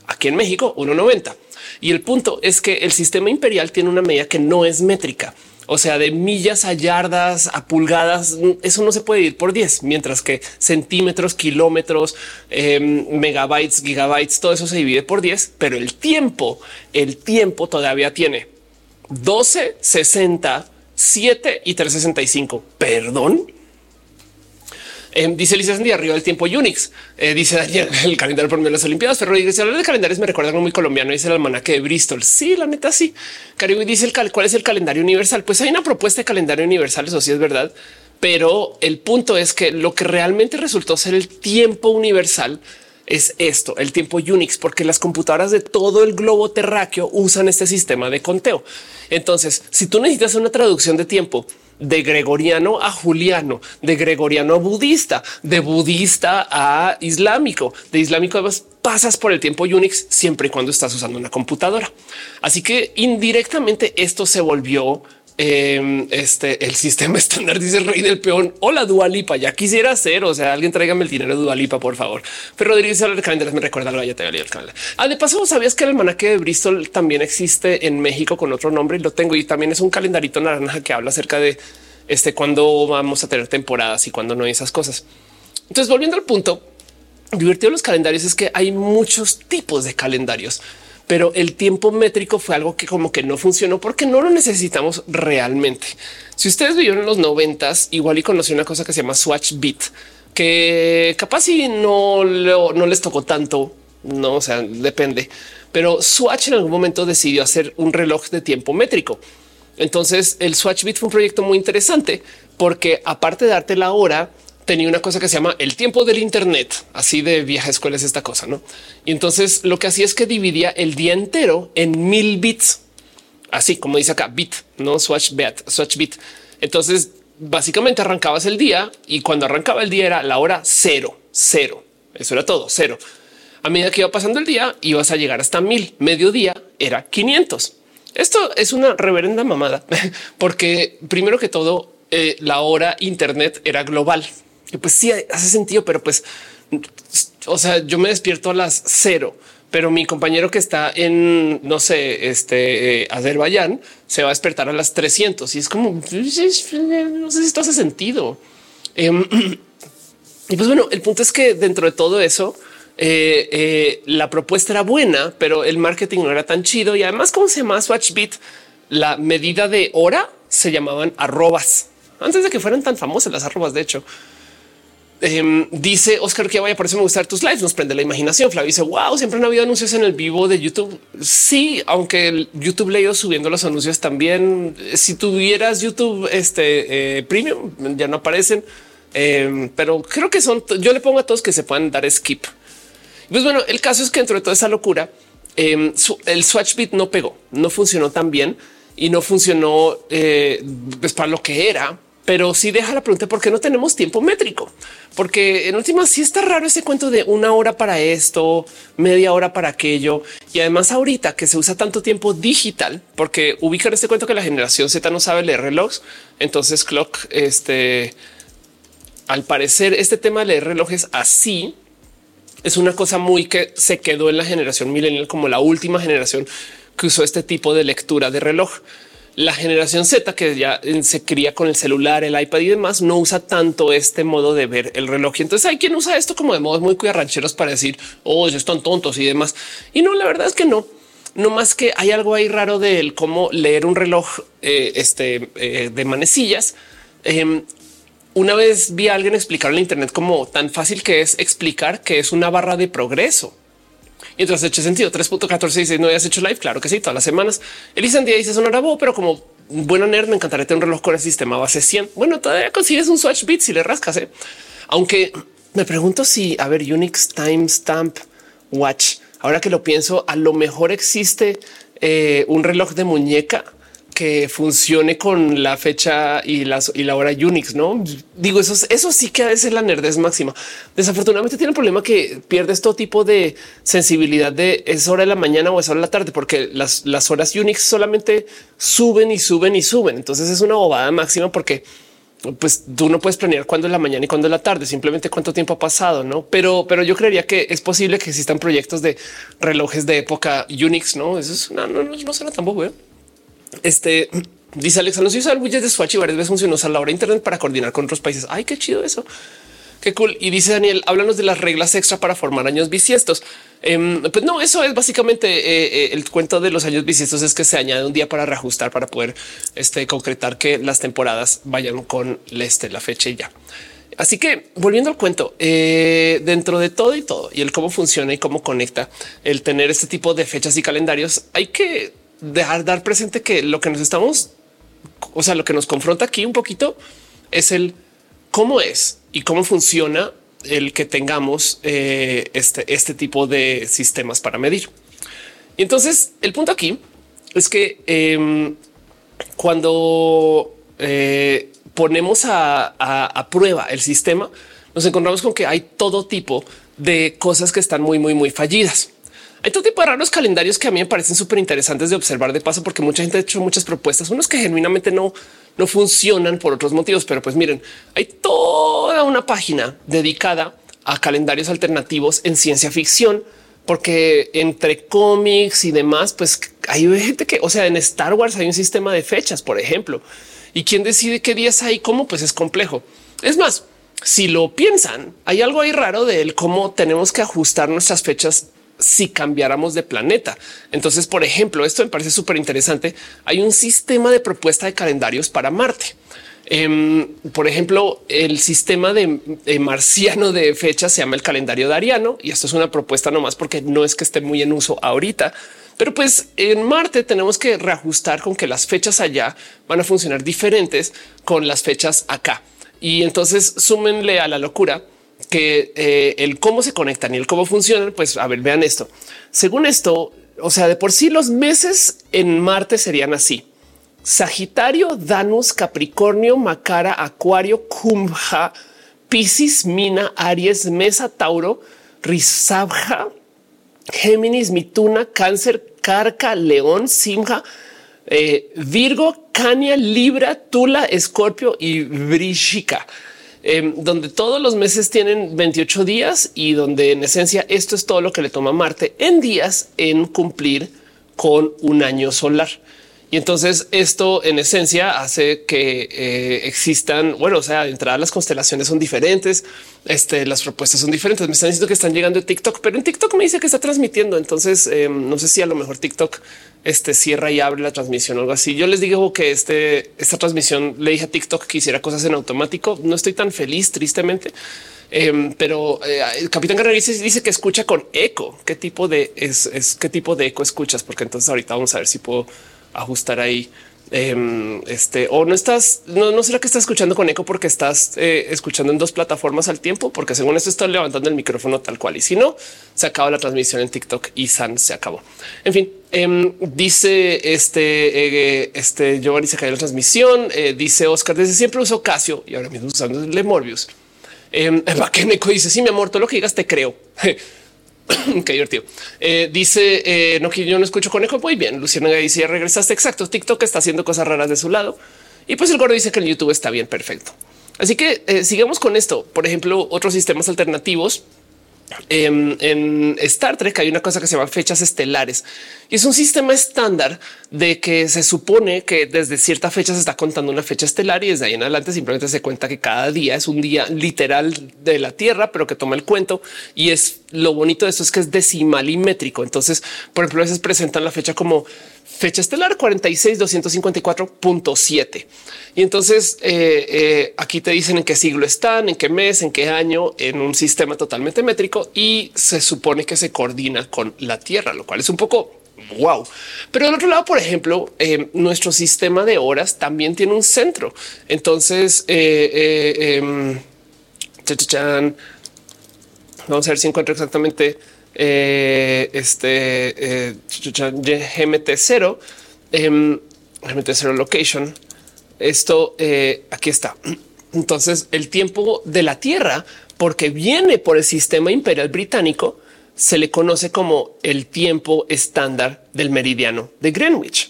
Aquí en México, 1.90. Y el punto es que el sistema imperial tiene una medida que no es métrica. O sea, de millas a yardas a pulgadas, eso no se puede ir por 10, mientras que centímetros, kilómetros, em, megabytes, gigabytes, todo eso se divide por 10, pero el tiempo, el tiempo todavía tiene 12, 60, 7 y 365. Perdón. Em, dice Lisa de arriba del tiempo Unix. Eh, dice Daniel el calendario por medio de las Olimpiadas. Pero dice hablar de calendarios me recuerda algo muy colombiano. Dice el almanaque de Bristol. Sí, la neta, sí. Caribe dice el cuál es el calendario universal. Pues hay una propuesta de calendario universal. Eso sí es verdad. Pero el punto es que lo que realmente resultó ser el tiempo universal es esto, el tiempo Unix, porque las computadoras de todo el globo terráqueo usan este sistema de conteo. Entonces, si tú necesitas una traducción de tiempo de gregoriano a juliano, de gregoriano a budista, de budista a islámico, de islámico además pasas por el tiempo Unix siempre y cuando estás usando una computadora. Así que indirectamente esto se volvió Em, este el sistema estándar dice el rey del peón. Hola Dualipa, ya quisiera hacer. O sea, alguien tráigame el dinero de Dualipa, por favor. Pero Rodríguez el calendario me recuerda algo. Ya te el canal. Ah, de paso, sabías que el almanaque de Bristol también existe en México con otro nombre y lo tengo. Y también es un calendarito naranja que habla acerca de este cuándo vamos a tener temporadas y cuándo no hay esas cosas. Entonces, volviendo al punto divertido los calendarios es que hay muchos tipos de calendarios pero el tiempo métrico fue algo que como que no funcionó porque no lo necesitamos realmente. Si ustedes vivieron en los noventas, igual y conocí una cosa que se llama Swatch Beat, que capaz si no, no les tocó tanto, no, o sea, depende. Pero Swatch en algún momento decidió hacer un reloj de tiempo métrico. Entonces el Swatch Beat fue un proyecto muy interesante porque aparte de darte la hora, tenía una cosa que se llama el tiempo del Internet, así de vieja escuela es esta cosa, ¿no? Y entonces lo que hacía es que dividía el día entero en mil bits, así como dice acá, bit, no swatch bit, swatch bit. Entonces básicamente arrancabas el día y cuando arrancaba el día era la hora cero, cero. Eso era todo, cero. A medida que iba pasando el día, ibas a llegar hasta mil. Mediodía era 500. Esto es una reverenda mamada, porque primero que todo, eh, la hora Internet era global. Y pues sí, hace sentido, pero pues, o sea, yo me despierto a las cero, pero mi compañero que está en, no sé, este eh, Azerbaiyán se va a despertar a las 300 y es como, no sé si esto hace sentido. Em, y pues bueno, el punto es que dentro de todo eso, eh, eh, la propuesta era buena, pero el marketing no era tan chido. Y además, como se llama Swatchbit, la medida de hora se llamaban arrobas antes de que fueran tan famosas las arrobas. De hecho, em, dice Oscar que vaya, por eso me gustan tus lives, nos prende la imaginación. Flavio dice wow, siempre han habido anuncios en el vivo de YouTube. Sí, aunque el YouTube le subiendo los anuncios también. Si tuvieras YouTube este eh, premium, ya no aparecen, em, pero creo que son. Yo le pongo a todos que se puedan dar skip. Pues bueno, el caso es que dentro de toda esa locura, eh, el Swatchbit no pegó, no funcionó tan bien y no funcionó eh, pues para lo que era, pero sí deja la pregunta por qué no tenemos tiempo métrico, porque en última sí está raro ese cuento de una hora para esto, media hora para aquello y además ahorita que se usa tanto tiempo digital, porque ubican este cuento que la generación Z no sabe leer relojes, entonces clock, este, al parecer este tema de leer relojes así es una cosa muy que se quedó en la generación millennial como la última generación que usó este tipo de lectura de reloj. La generación Z, que ya se cría con el celular, el iPad y demás, no usa tanto este modo de ver el reloj. Y entonces hay quien usa esto como de modos muy rancheros para decir, oh, están tontos y demás. Y no, la verdad es que no. No más que hay algo ahí raro de cómo leer un reloj eh, este, eh, de manecillas. Em, una vez vi a alguien explicar en Internet como tan fácil que es explicar que es una barra de progreso. Y entonces hecho sentido 3.14 dice no hayas hecho live. Claro que sí, todas las semanas. Elisa día dice sonará bobo, pero como buena nerd me encantaría tener un reloj con el sistema base 100. Bueno, todavía consigues un swatch bit si le rascas. ¿eh? Aunque me pregunto si a ver Unix timestamp watch. Ahora que lo pienso, a lo mejor existe eh, un reloj de muñeca que funcione con la fecha y, las, y la hora Unix, no digo eso, eso sí que a veces la nerdez máxima. Desafortunadamente tiene un problema que pierdes todo tipo de sensibilidad de es hora de la mañana o es hora de la tarde, porque las, las horas Unix solamente suben y suben y suben. Entonces es una bobada máxima porque pues tú no puedes planear cuándo es la mañana y cuándo es la tarde, simplemente cuánto tiempo ha pasado, no? Pero, pero yo creería que es posible que existan proyectos de relojes de época Unix, no? Eso es no, no, no, no suena tan bobo. ¿eh? Este dice Alexa, no se usa el widget de Swatch y varias veces funcionó a la hora de Internet para coordinar con otros países. Ay, qué chido eso. Qué cool. Y dice Daniel, háblanos de las reglas extra para formar años bisiestos. Em, pues no, eso es básicamente eh, eh, el cuento de los años bisiestos es que se añade un día para reajustar para poder este, concretar que las temporadas vayan con este, la fecha y ya. Así que volviendo al cuento, eh, dentro de todo y todo y el cómo funciona y cómo conecta el tener este tipo de fechas y calendarios, hay que dejar dar presente que lo que nos estamos, o sea, lo que nos confronta aquí un poquito es el cómo es y cómo funciona el que tengamos eh, este, este tipo de sistemas para medir. Y entonces el punto aquí es que em, cuando eh, ponemos a, a, prueba el sistema, nos encontramos con que hay todo tipo de cosas que están muy, muy, muy fallidas. Todo tipo de raros calendarios que a mí me parecen súper interesantes de observar de paso, porque mucha gente ha hecho muchas propuestas, unos que genuinamente no, no funcionan por otros motivos. Pero pues miren, hay toda una página dedicada a calendarios alternativos en ciencia ficción, porque entre cómics y demás, pues hay gente que, o sea, en Star Wars hay un sistema de fechas, por ejemplo, y quién decide qué días hay, cómo, pues es complejo. Es más, si lo piensan, hay algo ahí raro de cómo tenemos que ajustar nuestras fechas si cambiáramos de planeta. Entonces, por ejemplo, esto me parece súper interesante. Hay un sistema de propuesta de calendarios para Marte. Em, por ejemplo, el sistema de, marciano de fechas se llama el calendario dariano y esto es una propuesta nomás porque no es que esté muy en uso ahorita. Pero pues en Marte tenemos que reajustar con que las fechas allá van a funcionar diferentes con las fechas acá. Y entonces súmenle a la locura que eh, el cómo se conectan y el cómo funcionan. Pues a ver, vean esto. Según esto, o sea, de por sí los meses en Marte serían así. Sagitario, Danus, Capricornio, Macara, Acuario, Kumbha, Piscis, Mina, Aries, Mesa, Tauro, Risabja, Géminis, Mituna, Cáncer, Carca, León, Simja, eh, Virgo, Cania, Libra, Tula, Escorpio y Vrishika. Em, donde todos los meses tienen 28 días y donde en esencia esto es todo lo que le toma Marte en días en cumplir con un año solar. Y entonces esto en esencia hace que eh, existan, bueno, o sea, de entrada las constelaciones son diferentes, este, las propuestas son diferentes. Me están diciendo que están llegando en TikTok, pero en TikTok me dice que está transmitiendo. Entonces em, no sé si a lo mejor TikTok este, cierra y abre la transmisión o algo así. Yo les digo que este, esta transmisión le dije a TikTok que hiciera cosas en automático. No estoy tan feliz, tristemente. Em, pero eh, el capitán Guerrero dice, que escucha con eco. ¿Qué tipo de es qué tipo de eco escuchas? Porque entonces ahorita vamos a ver si puedo ajustar ahí. Em, este o no estás, no, no será que estás escuchando con eco porque estás eh, escuchando en dos plataformas al tiempo, porque según esto estoy levantando el micrófono tal cual y si no se acaba la transmisión en TikTok y San se acabó. En fin, em, dice este, eh, este Giovanni se cayó la transmisión. Eh, dice Oscar desde siempre uso Casio y ahora mismo usando el Morbius. Eh, dice sí, mi amor, todo lo que digas te creo. Qué divertido. Eh, dice eh, no que yo no escucho conejo. Muy bien. Luciana dice ya regresaste. Exacto. TikTok está haciendo cosas raras de su lado. Y pues el gordo dice que el YouTube está bien. Perfecto. Así que eh, sigamos con esto. Por ejemplo, otros sistemas alternativos Em, en, Star Trek hay una cosa que se llama fechas estelares y es un sistema estándar de que se supone que desde cierta fecha se está contando una fecha estelar y desde ahí en adelante simplemente se cuenta que cada día es un día literal de la Tierra, pero que toma el cuento y es lo bonito de esto es que es decimal y métrico. Entonces, por ejemplo, a veces presentan la fecha como fecha estelar 46 254.7. Y entonces eh, eh, aquí te dicen en qué siglo están, en qué mes, en qué año, en un sistema totalmente métrico y se supone que se coordina con la Tierra, lo cual es un poco wow. Pero del otro lado, por ejemplo, eh, nuestro sistema de horas también tiene un centro. Entonces, em, vamos a ver si encuentro exactamente eh, este eh, GMT0, eh, GMT0 location. Esto eh, aquí está. Entonces el tiempo de la Tierra, porque viene por el sistema imperial británico, se le conoce como el tiempo estándar del meridiano de Greenwich.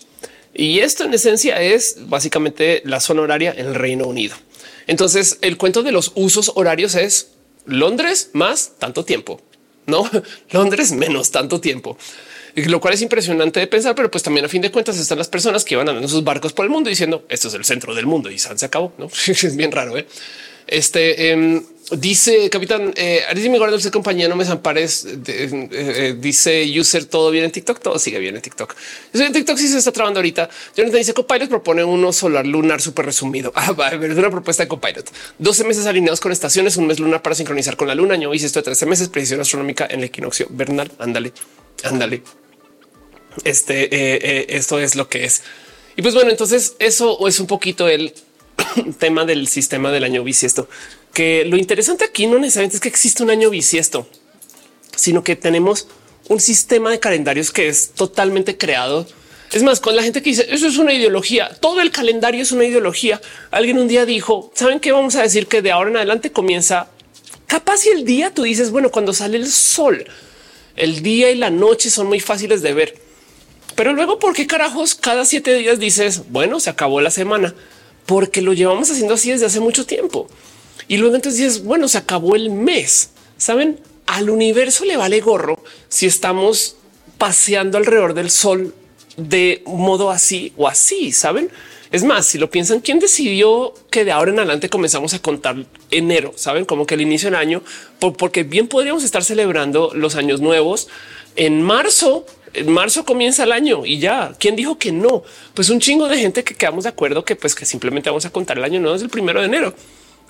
Y esto en esencia es básicamente la zona horaria en el Reino Unido. Entonces el cuento de los usos horarios es Londres más tanto tiempo, no Londres menos tanto tiempo, lo cual es impresionante de pensar, pero pues también a fin de cuentas están las personas que van andando sus barcos por el mundo diciendo esto es el centro del mundo y se acabó. No es bien raro. ¿eh? Este em, Dice capitán eh, mi guarda compañía, no me desampares. Eh, eh, dice user todo bien en TikTok, todo sigue bien en TikTok. En TikTok sí se está trabando ahorita. Jonathan dice Copilot propone uno solar lunar súper resumido. Ah, va a una propuesta de Copilot. 12 meses alineados con estaciones, un mes lunar para sincronizar con la luna. Yo hice esto de 13 meses, precisión astronómica en el equinoccio vernal. Ándale, ándale. Este, eh, esto es lo que es. Y pues bueno, entonces eso es un poquito el tema del sistema del año bisiesto que lo interesante aquí no necesariamente es que existe un año bisiesto, sino que tenemos un sistema de calendarios que es totalmente creado. Es más, con la gente que dice eso es una ideología, todo el calendario es una ideología. Alguien un día dijo, ¿saben qué vamos a decir? Que de ahora en adelante comienza capaz y el día tú dices, bueno, cuando sale el sol, el día y la noche son muy fáciles de ver. Pero luego, ¿por qué carajos cada siete días dices, bueno, se acabó la semana? Porque lo llevamos haciendo así desde hace mucho tiempo. Y luego entonces dices, bueno, se acabó el mes. Saben, al universo le vale gorro si estamos paseando alrededor del sol de modo así o así, saben? Es más, si lo piensan, ¿quién decidió que de ahora en adelante comenzamos a contar enero? Saben como que el inicio del año, porque bien podríamos estar celebrando los años nuevos en marzo. En marzo comienza el año y ya. ¿Quién dijo que no? Pues un chingo de gente que quedamos de acuerdo que pues que simplemente vamos a contar el año nuevo desde el primero de enero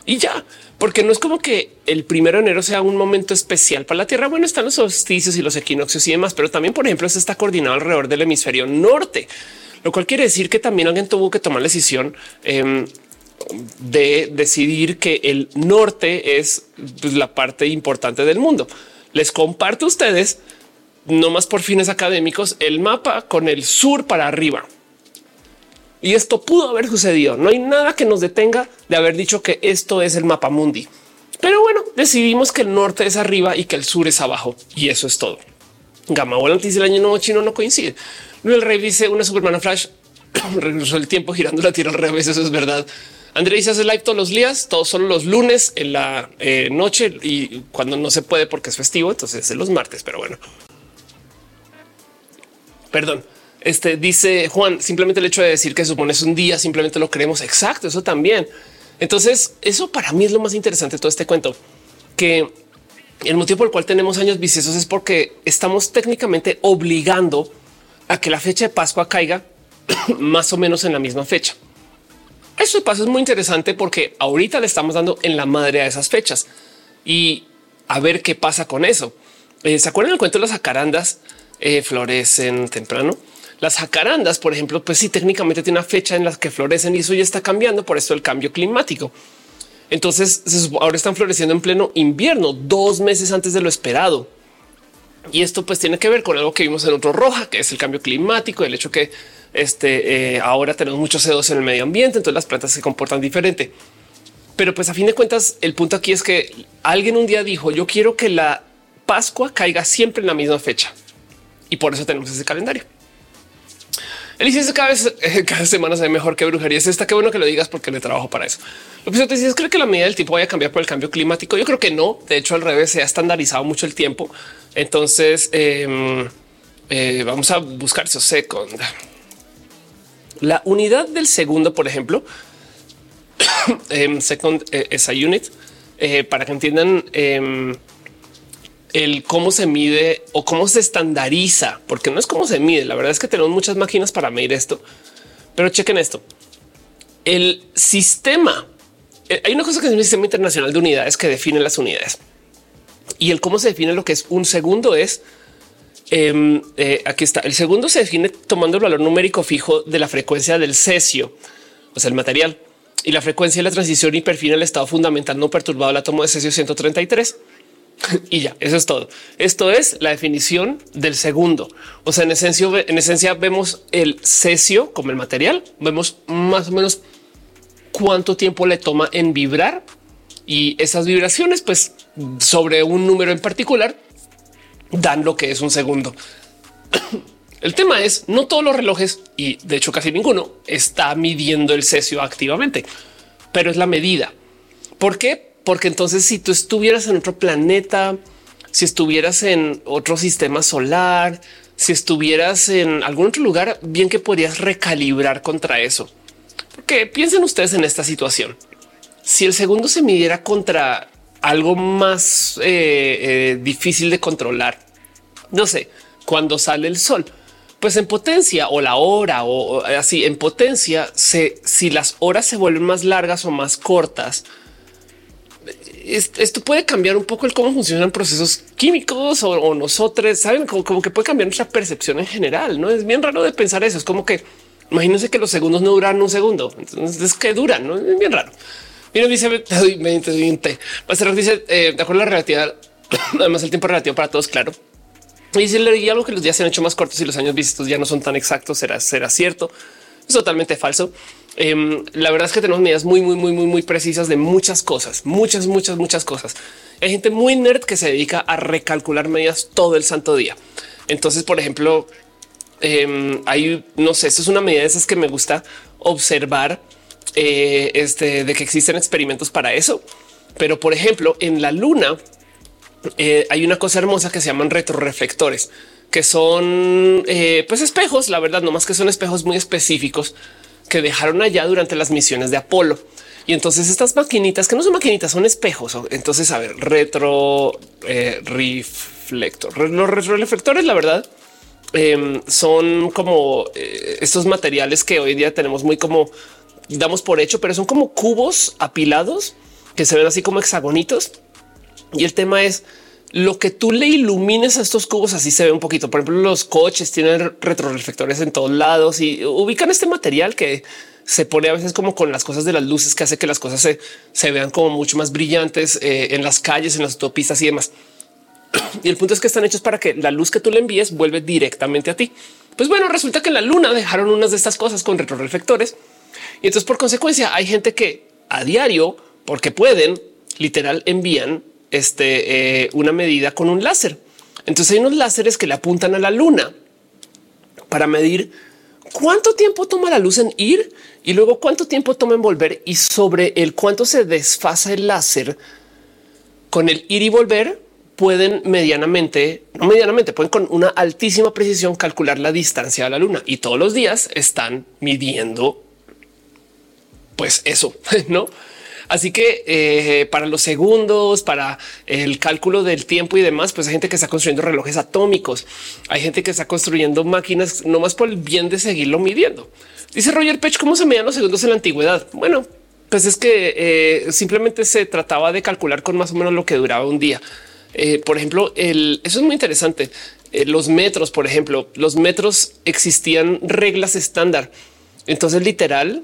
y ya, porque no es como que el primero de enero sea un momento especial para la Tierra. Bueno, están los solsticios y los equinoccios y demás, pero también, por ejemplo, se está coordinado alrededor del hemisferio norte, lo cual quiere decir que también alguien tuvo que tomar la decisión em, de decidir que el norte es pues, la parte importante del mundo. Les comparto a ustedes, no más por fines académicos, el mapa con el sur para arriba. Y esto pudo haber sucedido. No hay nada que nos detenga de haber dicho que esto es el mapa mundi. Pero bueno, decidimos que el norte es arriba y que el sur es abajo. Y eso es todo. Gama volantis del año nuevo chino no coincide. El rey dice una Superman Flash regresó el tiempo girando la tierra al revés. Eso es verdad. André dice hace live todos los días, todos solo los lunes en la eh, noche y cuando no se puede porque es festivo, entonces es los martes. Pero bueno, perdón. Este dice Juan, simplemente el hecho de decir que supones un día, simplemente lo creemos. Exacto. Eso también. Entonces, eso para mí es lo más interesante de todo este cuento, que el motivo por el cual tenemos años viciosos es porque estamos técnicamente obligando a que la fecha de Pascua caiga más o menos en la misma fecha. Eso de paso es muy interesante porque ahorita le estamos dando en la madre a esas fechas y a ver qué pasa con eso. Eh, ¿Se acuerdan el cuento de las jacarandas eh, florecen temprano? Las jacarandas, por ejemplo, pues sí, técnicamente tiene una fecha en la que florecen y eso ya está cambiando por esto el cambio climático. Entonces ahora están floreciendo en pleno invierno, dos meses antes de lo esperado. Y esto pues tiene que ver con algo que vimos en otro roja, que es el cambio climático, el hecho que este, eh, ahora tenemos muchos CO2 en el medio ambiente, entonces las plantas se comportan diferente. Pero pues a fin de cuentas, el punto aquí es que alguien un día dijo, yo quiero que la Pascua caiga siempre en la misma fecha. Y por eso tenemos ese calendario. El dice cada vez, cada semana se ve mejor que brujería. Es esta. Qué bueno que lo digas porque le trabajo para eso. Lo que te es creo que la medida del tiempo vaya a cambiar por el cambio climático. Yo creo que no. De hecho, al revés se ha estandarizado mucho el tiempo. Entonces em, eh, vamos a buscar eso second. La unidad del segundo, por ejemplo, em, second eh, esa unit eh, para que entiendan em, el cómo se mide o cómo se estandariza, porque no es cómo se mide. La verdad es que tenemos muchas máquinas para medir esto, pero chequen esto. El sistema, eh, hay una cosa que es un sistema internacional de unidades que define las unidades y el cómo se define lo que es un segundo es em, eh, aquí está. El segundo se define tomando el valor numérico fijo de la frecuencia del cesio, o sea, el material y la frecuencia de la transición hiperfina el estado fundamental no perturbado del átomo de cesio 133 y ya, eso es todo. Esto es la definición del segundo. O sea, en esencia, en esencia vemos el cesio como el material, vemos más o menos cuánto tiempo le toma en vibrar y esas vibraciones, pues sobre un número en particular, dan lo que es un segundo. El tema es no todos los relojes y de hecho casi ninguno está midiendo el cesio activamente, pero es la medida. ¿Por qué? Porque entonces si tú estuvieras en otro planeta, si estuvieras en otro sistema solar, si estuvieras en algún otro lugar, bien que podrías recalibrar contra eso. Porque piensen ustedes en esta situación. Si el segundo se midiera contra algo más eh, eh, difícil de controlar, no sé, cuando sale el sol, pues en potencia o la hora o, así en potencia, si las horas se vuelven más largas o más cortas, esto puede cambiar un poco el cómo funcionan procesos químicos o, nosotros saben como, que puede cambiar nuestra percepción en general. No es bien raro de pensar eso. Es como que imagínense que los segundos no duran un segundo. Entonces es que duran. No es bien raro. Mira, dice 20, 20. dice eh, de acuerdo a la relatividad. Además, el tiempo relativo para todos, claro. Y si le algo que los días se han hecho más cortos y los años visitos ya no son tan exactos, será, será cierto. Es totalmente falso. Em, la verdad es que tenemos medidas muy, muy, muy, muy, muy precisas de muchas cosas, muchas, muchas, muchas cosas. Hay gente muy nerd que se dedica a recalcular medidas todo el santo día. Entonces, por ejemplo, eh, hay, no sé, esto es una medida de esas que me gusta observar eh, este, de que existen experimentos para eso. Pero, por ejemplo, en la luna eh, hay una cosa hermosa que se llaman retroreflectores, que son eh, pues espejos, la verdad, no más que son espejos muy específicos que dejaron allá durante las misiones de Apolo. Y entonces estas maquinitas que no son maquinitas, son espejos. Entonces, a ver, retro eh, reflector. Los retroreflectores, la verdad, em, son como eh, estos materiales que hoy día tenemos muy como damos por hecho, pero son como cubos apilados que se ven así como hexagonitos. Y el tema es lo que tú le ilumines a estos cubos, así se ve un poquito. Por ejemplo, los coches tienen retroreflectores en todos lados y ubican este material que se pone a veces como con las cosas de las luces que hace que las cosas se, se vean como mucho más brillantes eh, en las calles, en las autopistas y demás. Y el punto es que están hechos para que la luz que tú le envíes vuelve directamente a ti. Pues bueno, resulta que en la luna dejaron unas de estas cosas con retroreflectores. Y entonces por consecuencia hay gente que a diario, porque pueden, literal envían este, eh, una medida con un láser. Entonces hay unos láseres que le apuntan a la luna para medir cuánto tiempo toma la luz en ir y luego cuánto tiempo toma en volver y sobre el cuánto se desfasa el láser con el ir y volver pueden medianamente, no medianamente, pueden con una altísima precisión calcular la distancia a la luna y todos los días están midiendo pues eso, no? Así que eh, para los segundos, para el cálculo del tiempo y demás, pues hay gente que está construyendo relojes atómicos. Hay gente que está construyendo máquinas no más por el bien de seguirlo midiendo. Dice Roger Pech, ¿cómo se medían los segundos en la antigüedad? Bueno, pues es que eh, simplemente se trataba de calcular con más o menos lo que duraba un día. Eh, por ejemplo, el, eso es muy interesante. los metros, por ejemplo, los metros existían reglas estándar. Entonces, literal,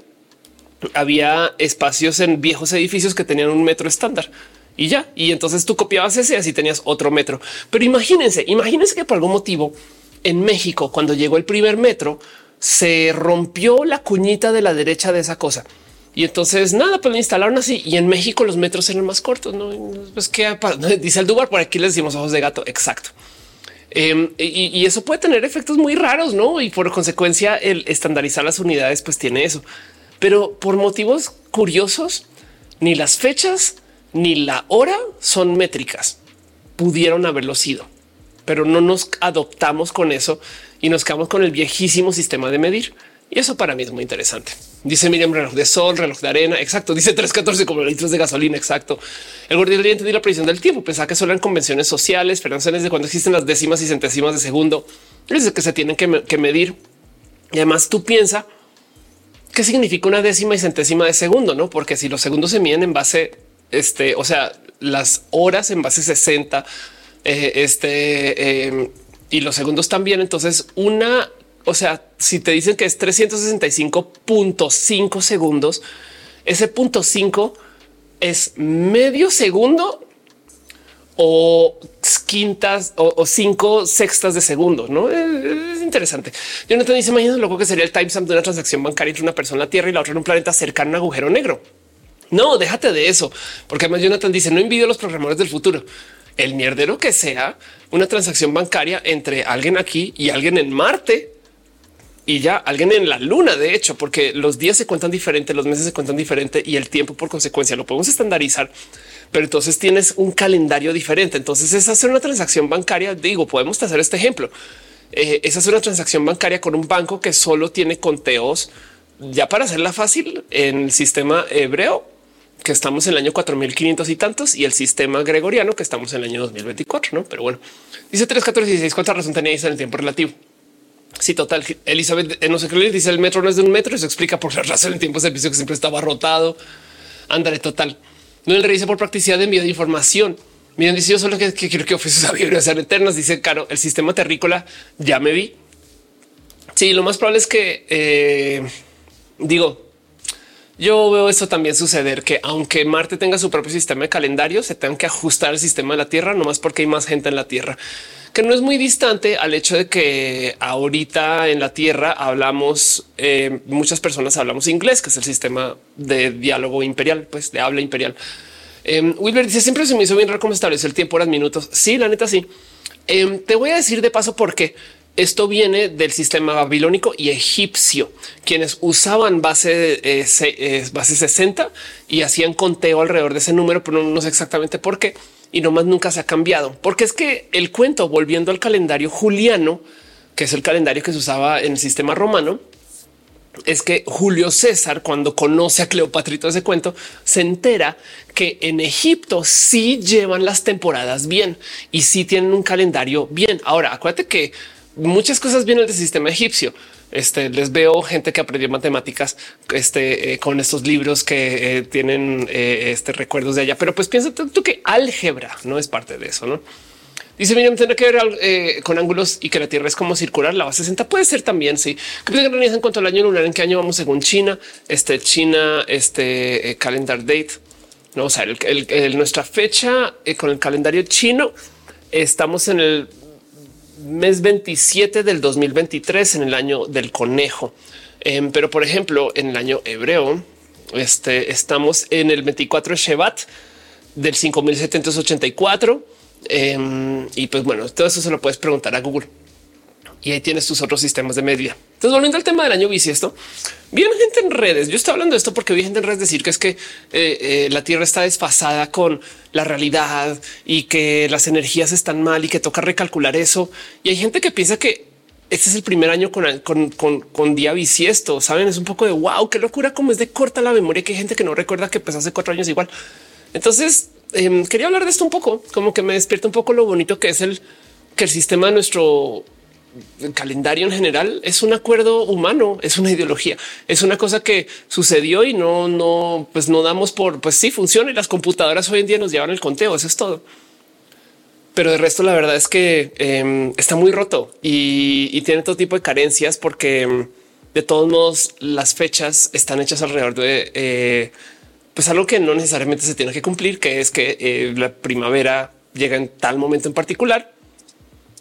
había espacios en viejos edificios que tenían un metro estándar y ya. Y entonces tú copiabas ese así tenías otro metro. Pero imagínense, imagínense que por algún motivo en México, cuando llegó el primer metro, se rompió la cuñita de la derecha de esa cosa. Y entonces nada, pues lo instalaron así. Y en México los metros eran más cortos. No, pues que dice el Dubar por aquí les decimos ojos de gato. Exacto. Em, y, y, eso puede tener efectos muy raros, no? Y por consecuencia, el estandarizar las unidades, pues tiene eso pero por motivos curiosos, ni las fechas ni la hora son métricas. Pudieron haberlo sido, pero no nos adoptamos con eso y nos quedamos con el viejísimo sistema de medir. Y eso para mí es muy interesante. Dice Miriam, reloj de sol, reloj de arena. Exacto. Dice 314 como litros de gasolina. Exacto. El gordillo entendí la previsión del tiempo. Pensaba que solo en convenciones sociales, pero de cuando existen las décimas y centésimas de segundo, es que se tienen que, que medir. Y además tú piensas qué significa una décima y centésima de segundo, no? Porque si los segundos se miden en base, este, o sea, las horas en base 60, eh, este, em, y los segundos también. Entonces, una, o sea, si te dicen que es 365.5 segundos, ese punto 5 es medio segundo o quintas o, cinco sextas de segundo. No es interesante. Te dice imagino lo que sería el timestamp de una transacción bancaria entre una persona en la Tierra y la otra en un planeta cercano a un agujero negro. No, déjate de eso, porque además Jonathan dice no envidio a los programadores del futuro. El mierdero que sea una transacción bancaria entre alguien aquí y alguien en Marte y ya alguien en la luna, de hecho, porque los días se cuentan diferente, los meses se cuentan diferente y el tiempo por consecuencia lo podemos estandarizar pero entonces tienes un calendario diferente. Entonces es hacer una transacción bancaria. Digo, podemos hacer este ejemplo. Eh, es hacer una transacción bancaria con un banco que solo tiene conteos ya para hacerla fácil en el sistema hebreo que estamos en el año 4500 y tantos y el sistema gregoriano que estamos en el año 2024. No, pero bueno, dice 3, 14, 16. ¿Cuánta razón tenéis en el tiempo relativo? Sí, total. Elizabeth no sé qué dice el metro no es de un metro. Eso explica por la razón del tiempo de servicio que siempre estaba rotado. Ándale, total. No el revisa por practicidad de envío de información. Miren, dice yo solo que, quiero que ofreces a ser eternas. Dice Caro, el sistema terrícola ya me vi. Sí, lo más probable es que eh, digo, yo veo eso también suceder que aunque Marte tenga su propio sistema de calendario, se tengan que ajustar al sistema de la Tierra, no más porque hay más gente en la Tierra, que no es muy distante al hecho de que ahorita en la Tierra hablamos, eh, muchas personas hablamos inglés, que es el sistema de diálogo imperial, pues de habla imperial. Eh, Wilber dice siempre se me hizo bien raro cómo estableció el tiempo, horas, minutos. Sí, la neta, sí. Em, te voy a decir de paso por qué. Esto viene del sistema babilónico y egipcio, quienes usaban base, eh, eh base 60 y hacían conteo alrededor de ese número, pero no sé exactamente por qué y nomás nunca se ha cambiado, porque es que el cuento, volviendo al calendario juliano, que es el calendario que se usaba en el sistema romano, es que Julio César, cuando conoce a Cleopatrito ese cuento, se entera que en Egipto sí llevan las temporadas bien y sí tienen un calendario bien. Ahora, acuérdate que muchas cosas vienen del sistema egipcio. Este, les veo gente que aprendió matemáticas este, eh, con estos libros que eh, tienen eh, este, recuerdos de allá, pero pues piensa tú, que álgebra no es parte de eso, ¿no? Dice Miriam, tendrá que ver con ángulos y que la Tierra es como circular. La base 60 puede ser también. Sí, que en cuanto al año lunar, en qué año vamos según China, este China, este eh, calendar date. No, o sea, el, nuestra fecha con el calendario chino estamos en el mes 27 del 2023 en el año del conejo. Em, pero por ejemplo, en el año hebreo, este, estamos en el 24 de Shevat del 5784. Em, y pues bueno, todo eso se lo puedes preguntar a Google. Y ahí tienes tus otros sistemas de medida. Entonces, volviendo al tema del año bisiesto, viene gente en redes. Yo estoy hablando de esto porque vi gente en redes decir que es que eh, eh, la Tierra está desfasada con la realidad y que las energías están mal y que toca recalcular eso. Y hay gente que piensa que este es el primer año con, día bisiesto. Saben, es un poco de wow, qué locura, como es de corta la memoria que hay gente que no recuerda que pues hace cuatro años igual. Entonces em, quería hablar de esto un poco, como que me despierta un poco lo bonito que es el que el sistema de nuestro calendario en general es un acuerdo humano, es una ideología, es una cosa que sucedió y no, no, pues no damos por, pues sí funciona y las computadoras hoy en día nos llevan el conteo, eso es todo. Pero de resto la verdad es que em, está muy roto y, tiene todo tipo de carencias porque em, de todos modos las fechas están hechas alrededor de eh, pues algo que no necesariamente se tiene que cumplir, que es que eh, la primavera llega en tal momento en particular,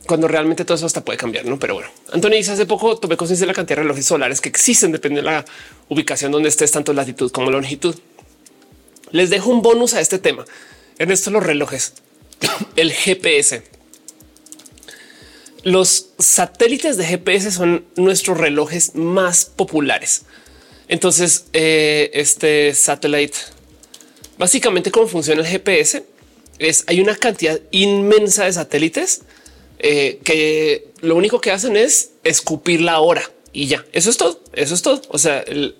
cuando realmente todo eso hasta puede cambiar, ¿no? Pero bueno, Antonio dice hace poco tomé conciencia de la cantidad de relojes solares que existen, depende de la ubicación donde estés, tanto latitud como longitud. Les dejo un bonus a este tema. En esto los relojes, el GPS. Los satélites de GPS son nuestros relojes más populares. Entonces, eh, este satélite, básicamente cómo funciona el GPS es hay una cantidad inmensa de satélites eh, que lo único que hacen es escupir la hora y ya. Eso es todo. Eso es todo. O sea, eh,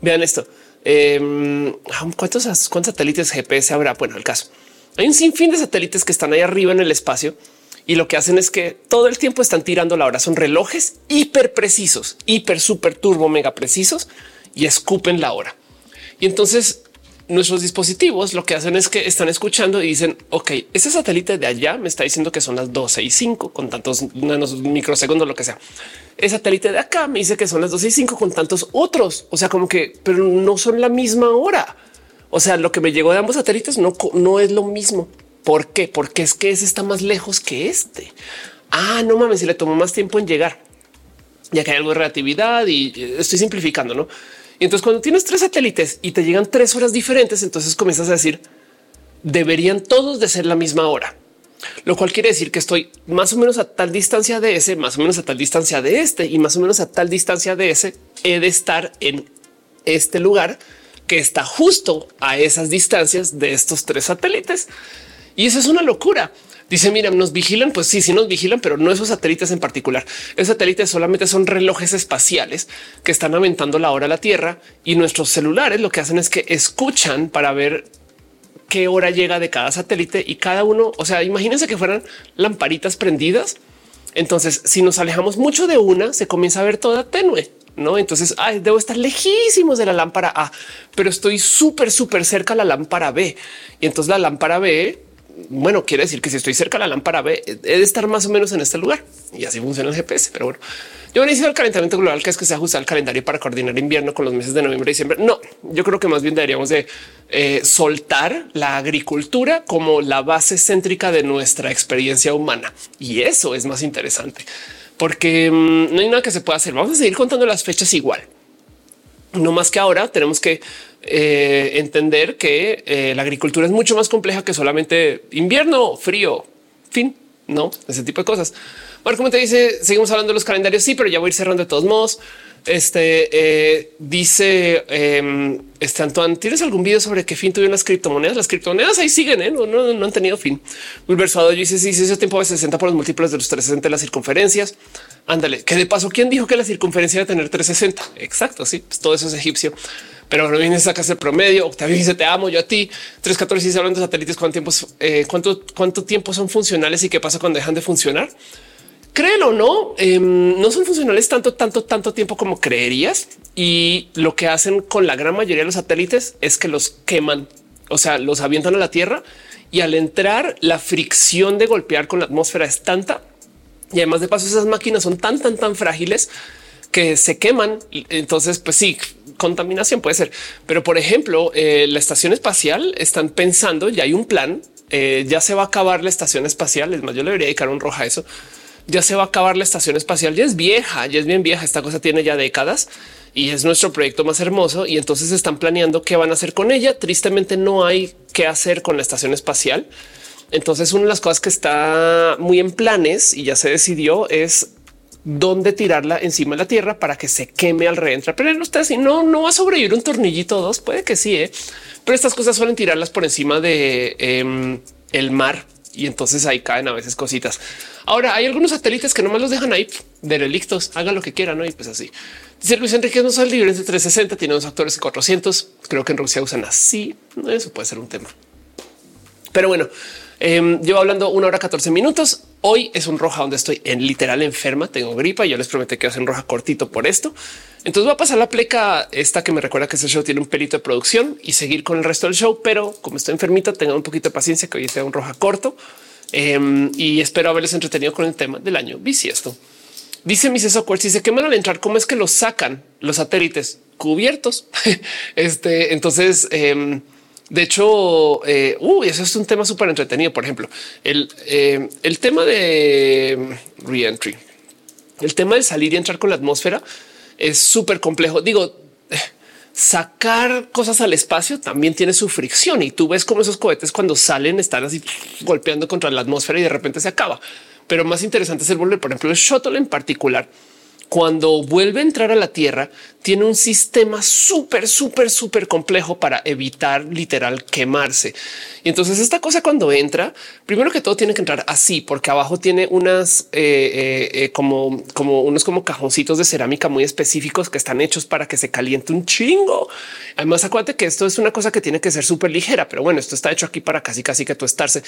vean esto. Em, ¿cuántos, ¿Cuántos satélites GPS habrá? Bueno, el caso. Hay un sinfín de satélites que están ahí arriba en el espacio y lo que hacen es que todo el tiempo están tirando la hora. Son relojes hiper precisos, hiper, super turbo, mega precisos y escupen la hora. Y entonces nuestros dispositivos lo que hacen es que están escuchando y dicen, ok, ese satélite de allá me está diciendo que son las 12 y 5 con tantos nanos microsegundos, lo que sea. El satélite de acá me dice que son las 12 y 5 con tantos otros. O sea, como que, pero no son la misma hora. O sea, lo que me llegó de ambos satélites no, no es lo mismo. ¿Por qué? Porque es que ese está más lejos que este. Ah, no mames, si le tomó más tiempo en llegar, ya que hay algo de relatividad y estoy simplificando, no? Y entonces cuando tienes tres satélites y te llegan tres horas diferentes, entonces comienzas a decir deberían todos de ser la misma hora, lo cual quiere decir que estoy más o menos a tal distancia de ese, más o menos a tal distancia de este y más o menos a tal distancia de ese. He de estar en este lugar que está justo a esas distancias de estos tres satélites. Y eso es una locura. Dice, mira, nos vigilan. Pues sí, sí nos vigilan, pero no esos satélites en particular. Esos satélites solamente son relojes espaciales que están aumentando la hora a la Tierra y nuestros celulares lo que hacen es que escuchan para ver qué hora llega de cada satélite y cada uno. O sea, imagínense que fueran lamparitas prendidas. Entonces, si nos alejamos mucho de una, se comienza a ver toda tenue. No, entonces debo estar lejísimos de la lámpara A, pero estoy súper, súper cerca a la lámpara B. Y entonces la lámpara B bueno, quiere decir que si estoy cerca de la lámpara B, he de estar más o menos en este lugar y así funciona el GPS. Pero bueno, yo inicio el calentamiento global, que es que se ajusta el calendario para coordinar invierno con los meses de noviembre y diciembre. No, yo creo que más bien deberíamos de eh, soltar la agricultura como la base céntrica de nuestra experiencia humana. Y eso es más interesante porque mm, no hay nada que se pueda hacer. Vamos a seguir contando las fechas igual. No más que ahora tenemos que eh, entender que eh, la agricultura es mucho más compleja que solamente invierno, frío, fin, no ese tipo de cosas. Bueno, como te dice, seguimos hablando de los calendarios. Sí, pero ya voy a ir cerrando de todos modos. Este eh, dice em, este Antoine, ¿tienes algún video sobre qué fin tuvieron las criptomonedas? Las criptomonedas ahí siguen, ¿eh? no, no, han tenido fin. Wilber Suado dice: Sí, sí, ese tiempo de 60 por los múltiplos de los 360 de las circunferencias. Ándale, que de paso, ¿quién dijo que la circunferencia iba a tener 360? Exacto. Sí, pues todo eso es egipcio pero no vienes a el promedio. Octavio dice te amo yo a ti. 314 dice hablando de satélites, cuánto tiempo, eh, cuánto, cuánto tiempo son funcionales y qué pasa cuando dejan de funcionar. Créelo o no, em, no son funcionales tanto, tanto, tanto tiempo como creerías. Y lo que hacen con la gran mayoría de los satélites es que los queman, o sea, los avientan a la tierra Y al entrar, la fricción de golpear con la atmósfera es tanta. Y además de paso, esas máquinas son tan, tan, tan frágiles que se queman. Entonces, pues sí, contaminación puede ser. Pero por ejemplo, eh, la estación espacial están pensando, ya hay un plan, eh, ya se va a acabar la estación espacial. Es más, yo le debería dedicar un roja a eso. Ya se va a acabar la estación espacial. Ya es vieja, ya es bien vieja. Esta cosa tiene ya décadas y es nuestro proyecto más hermoso. Y entonces están planeando qué van a hacer con ella. Tristemente no hay qué hacer con la estación espacial. Entonces una de las cosas que está muy en planes y ya se decidió es dónde tirarla encima de la tierra para que se queme al reentrar. Pero no está así, no, no va a sobrevivir un tornillito dos. Puede que sí, ¿eh? pero estas cosas suelen tirarlas por encima de em, el mar y entonces ahí caen a veces cositas. Ahora hay algunos satélites que no nomás los dejan ahí de relictos, hagan lo que quieran, ¿no? Y pues así. Dice Luis Enrique, no son libres de 360, tiene dos actores de 400. Creo que en Rusia usan así. Eso puede ser un tema. Pero bueno, eh, llevo hablando una hora 14 minutos. Hoy es un roja donde estoy en literal enferma, tengo gripa. Yo les prometí que hacer un roja cortito por esto. Entonces va a pasar la pleca esta que me recuerda que este show tiene un pelito de producción y seguir con el resto del show. Pero como estoy enfermita, tengan un poquito de paciencia que hoy sea un roja corto em, y espero haberles entretenido con el tema del año bisiesto. Dice mi Software, si se queman al entrar, ¿cómo es que los sacan los satélites cubiertos? este, entonces, em, de hecho, eh, eso es un tema súper entretenido. Por ejemplo, el, eh, el tema de reentry, el tema de salir y entrar con la atmósfera es súper complejo. Digo, sacar cosas al espacio también tiene su fricción y tú ves cómo esos cohetes cuando salen están así golpeando contra la atmósfera y de repente se acaba. Pero más interesante es el volver, por ejemplo, el shuttle en particular cuando vuelve a entrar a la Tierra, tiene un sistema súper, súper, súper complejo para evitar literal quemarse. Y entonces esta cosa cuando entra, primero que todo tiene que entrar así, porque abajo tiene unas eh, eh, eh, como, unos como cajoncitos de cerámica muy específicos que están hechos para que se caliente un chingo. Además, acuérdate que esto es una cosa que tiene que ser súper ligera, pero bueno, esto está hecho aquí para casi, casi que tú estarse.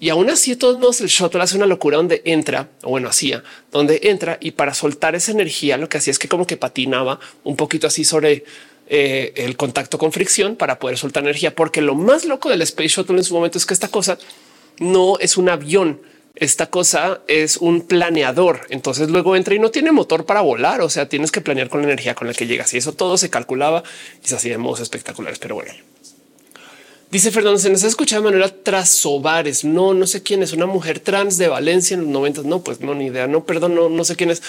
Y aún así, de todos modos, el shuttle hace una locura donde entra, o bueno, hacía, donde entra y para soltar esa energía, lo que hacía es que como que patinaba un poquito así sobre eh, el contacto con fricción para poder soltar energía, porque lo más loco del Space Shuttle en su momento es que esta cosa no es un avión. Esta cosa es un planeador. Entonces luego entra y no tiene motor para volar. O sea, tienes que planear con la energía con la que llegas y eso todo se calculaba y hacía de modos espectaculares. Pero bueno, Dice Fernando, se nos ha escuchado de manera Trasovares. No, no sé quién es una mujer trans de Valencia en los 90. No, pues no, ni idea. No, perdón, no, no sé quién es.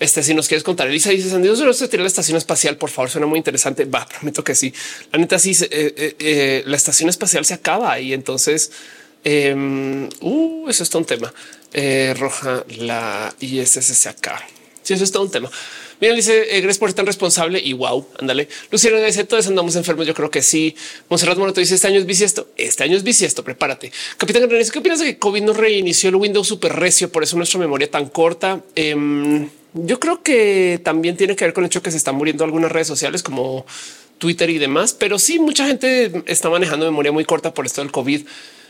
Este, si nos quieres contar, Elisa dice San Dios, se tira la estación espacial. Por favor, suena muy interesante. Va, prometo que sí. La neta, sí, eh, eh, eh, la estación espacial se acaba y entonces, em, uh, eso es todo un tema. roja, la ISS se acaba. Sí, eso es todo un tema. Mira, dice eh, gracias por ser tan responsable y wow, ándale. Luciano dice todos andamos enfermos. Yo creo que sí. Monserrat Morato dice este año es bisiesto. Este año es bisiesto. Prepárate. Capitán ¿qué opinas de que COVID nos reinició el Windows súper recio? Por eso nuestra memoria tan corta. Em, yo creo que también tiene que ver con el hecho que se están muriendo algunas redes sociales como Twitter y demás, pero sí, mucha gente está manejando memoria muy corta por esto del COVID.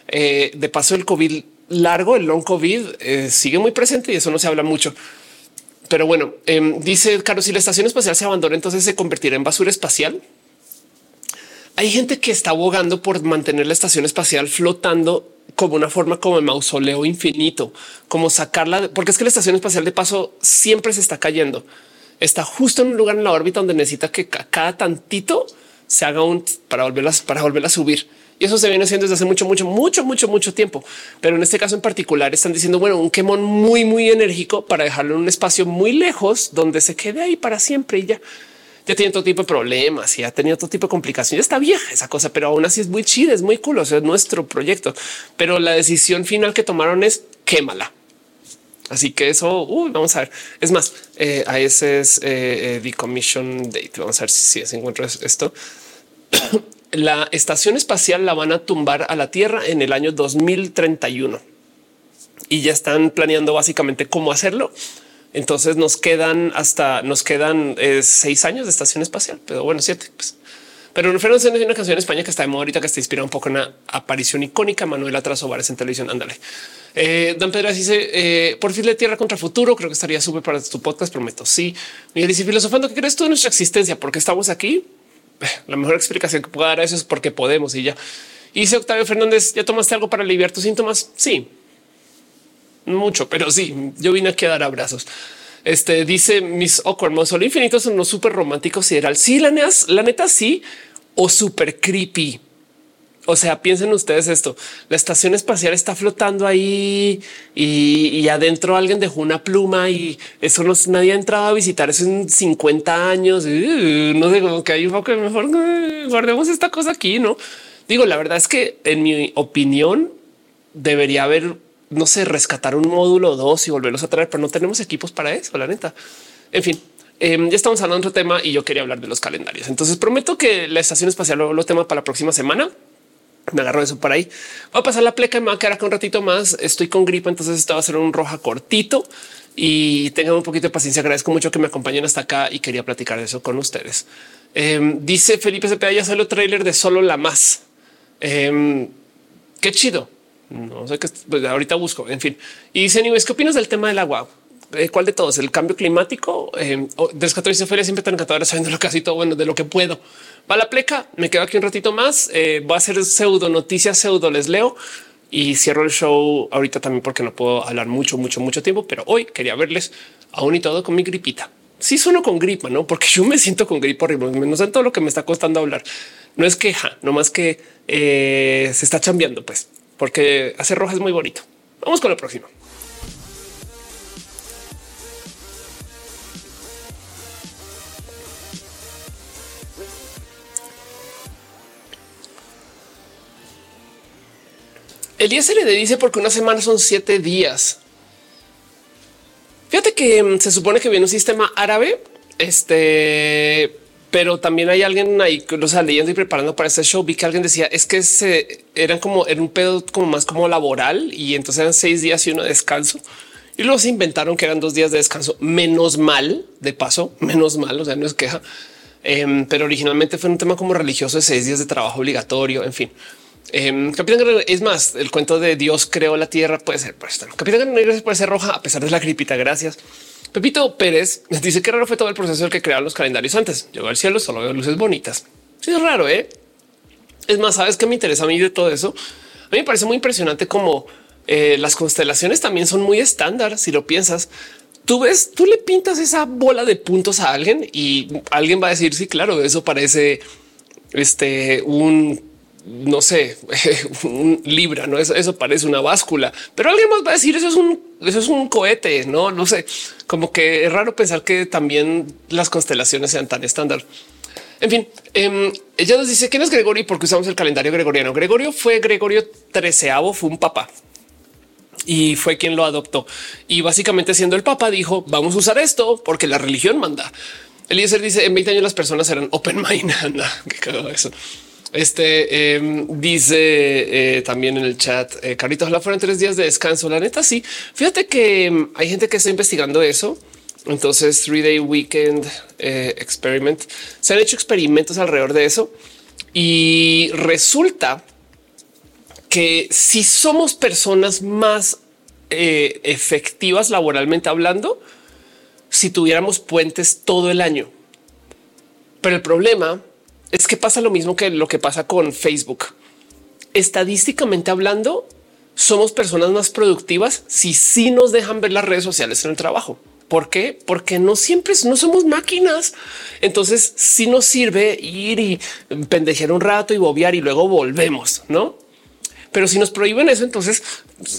Eh, de paso, el COVID largo, el long COVID eh, sigue muy presente y eso no se habla mucho. Pero bueno, em, dice Carlos, si la estación espacial se abandona, entonces se convertirá en basura espacial. Hay gente que está abogando por mantener la estación espacial flotando como una forma como el mausoleo infinito, como sacarla, porque es que la estación espacial de paso siempre se está cayendo. Está justo en un lugar en la órbita donde necesita que cada tantito se haga un para volverlas, para volverla a subir. Y eso se viene haciendo desde hace mucho, mucho, mucho, mucho, mucho tiempo. Pero en este caso en particular están diciendo, bueno, un quemón muy, muy enérgico para dejarlo en un espacio muy lejos donde se quede ahí para siempre y ya. Ya tiene todo tipo de problemas y ha tenido todo tipo de complicaciones. Está vieja esa cosa, pero aún así es muy chida, es muy cool. O sea, es nuestro proyecto. Pero la decisión final que tomaron es quémala. Así que eso vamos a ver. Es más, eh, a ese es eh, eh, date. Vamos a ver si, si encuentro esto. La estación espacial la van a tumbar a la Tierra en el año 2031 y ya están planeando básicamente cómo hacerlo. Entonces nos quedan hasta nos quedan eh, seis años de estación espacial, pero bueno, siete. Pues. Pero referencia a una canción en España que está de moda ahorita, que está inspirada un poco en una aparición icónica. Manuela Trasovares en televisión. Ándale. Eh, Dan Pedras dice eh, por fin de tierra contra futuro. Creo que estaría súper para tu podcast. Prometo. Sí. Miguel dice filosofando. ¿Qué crees tú de nuestra existencia? Porque estamos aquí? La mejor explicación que pueda dar eso es porque podemos y ya. Y dice Octavio Fernández, ¿ya tomaste algo para aliviar tus síntomas? Sí, mucho, pero sí, yo vine aquí a dar abrazos. Este dice mis Awkward solo infinitos son unos súper románticos sideral. Sí, la, la neta, sí, o súper creepy. O sea, piensen ustedes esto. La estación espacial está flotando ahí y, adentro alguien dejó una pluma y eso no nadie ha entrado a visitar eso en 50 años. Uh, no sé cómo que hay un poco mejor guardemos esta cosa aquí. No digo, la verdad es que en mi opinión debería haber no sé, rescatar un módulo o dos y volverlos a traer, pero no tenemos equipos para eso, la neta. En fin, em, ya estamos hablando de otro tema y yo quería hablar de los calendarios. Entonces prometo que la estación espacial lo, tema para la próxima semana. Me agarro eso para ahí. Voy a pasar la pleca me va a quedar acá un ratito más. Estoy con gripa, entonces esto va a ser un roja cortito y tengan un poquito de paciencia. Agradezco mucho que me acompañen hasta acá y quería platicar de eso con ustedes. Em, dice Felipe Cepeda, ya salió trailer de solo la más. Em, qué chido. No sé qué, pues ahorita busco. En fin, y dice ¿qué opinas del tema del agua? Eh, ¿Cuál de todos? ¿El cambio climático? Eh, Feria siempre tan encantadora sabiendo lo casi todo bueno de lo que puedo. Va la pleca, me quedo aquí un ratito más. Eh, voy a hacer pseudo noticias, pseudo les leo y cierro el show ahorita también porque no puedo hablar mucho, mucho, mucho tiempo, pero hoy quería verles aún y todo con mi gripita. Sí sueno con gripa, ¿no? Porque yo me siento con gripa horrible, no sé todo lo que me está costando hablar. No es queja, no más que eh, se está chambeando, pues porque hacer roja es muy bonito. Vamos con lo próximo. El le dice porque una semana son siete días. Fíjate que mm, se supone que viene un sistema árabe, este, pero también hay alguien ahí, o sea, leyendo y preparando para este show, vi que alguien decía es que se eran como era un pedo como más como laboral y entonces eran seis días y uno de descanso. Y luego se inventaron que eran dos días de descanso, menos mal de paso, menos mal, o sea, no es queja. Em, pero originalmente fue un tema como religioso de seis días de trabajo obligatorio. En fin, eh, Capitán es más, el cuento de Dios creó la tierra puede ser. Pues, Capitán Guerrero puede ser roja a pesar de la gripita. Gracias. Pepito Pérez dice que raro fue todo el proceso del que crearon los calendarios antes. Llegó al cielo, solo veo luces bonitas. Sí, es raro, ¿eh? Es más, ¿sabes qué me interesa a mí de todo eso? A mí me parece muy impresionante como eh, las constelaciones también son muy estándar. Si lo piensas, tú ves, tú le pintas esa bola de puntos a alguien y alguien va a decir, sí, claro, eso parece este un no sé, un libra, no eso, eso, parece una báscula, pero alguien más va a decir eso es un, eso es un cohete, no, no sé, como que es raro pensar que también las constelaciones sean tan estándar. En fin, eh, ella nos dice quién es Gregorio y por qué usamos el calendario gregoriano. Gregorio fue Gregorio XIII, fue un papa y fue quien lo adoptó. Y básicamente siendo el papa dijo vamos a usar esto porque la religión manda. Eliezer dice en 20 años las personas eran open mind. Anda, qué cagado eso. Este em, dice eh, también en el chat, eh, Carlitos, la fueron tres días de descanso. La neta, sí. Fíjate que em, hay gente que está investigando eso. Entonces, three day weekend eh, experiment. Se han hecho experimentos alrededor de eso y resulta que si somos personas más efectivas laboralmente hablando, si tuviéramos puentes todo el año. Pero el problema es que pasa lo mismo que lo que pasa con Facebook. Estadísticamente hablando, somos personas más productivas si sí nos dejan ver las redes sociales en el trabajo. ¿Por qué? Porque no siempre no somos máquinas. Entonces sí nos sirve ir y pendejear un rato y bobear y luego volvemos, no? Pero si nos prohíben eso, entonces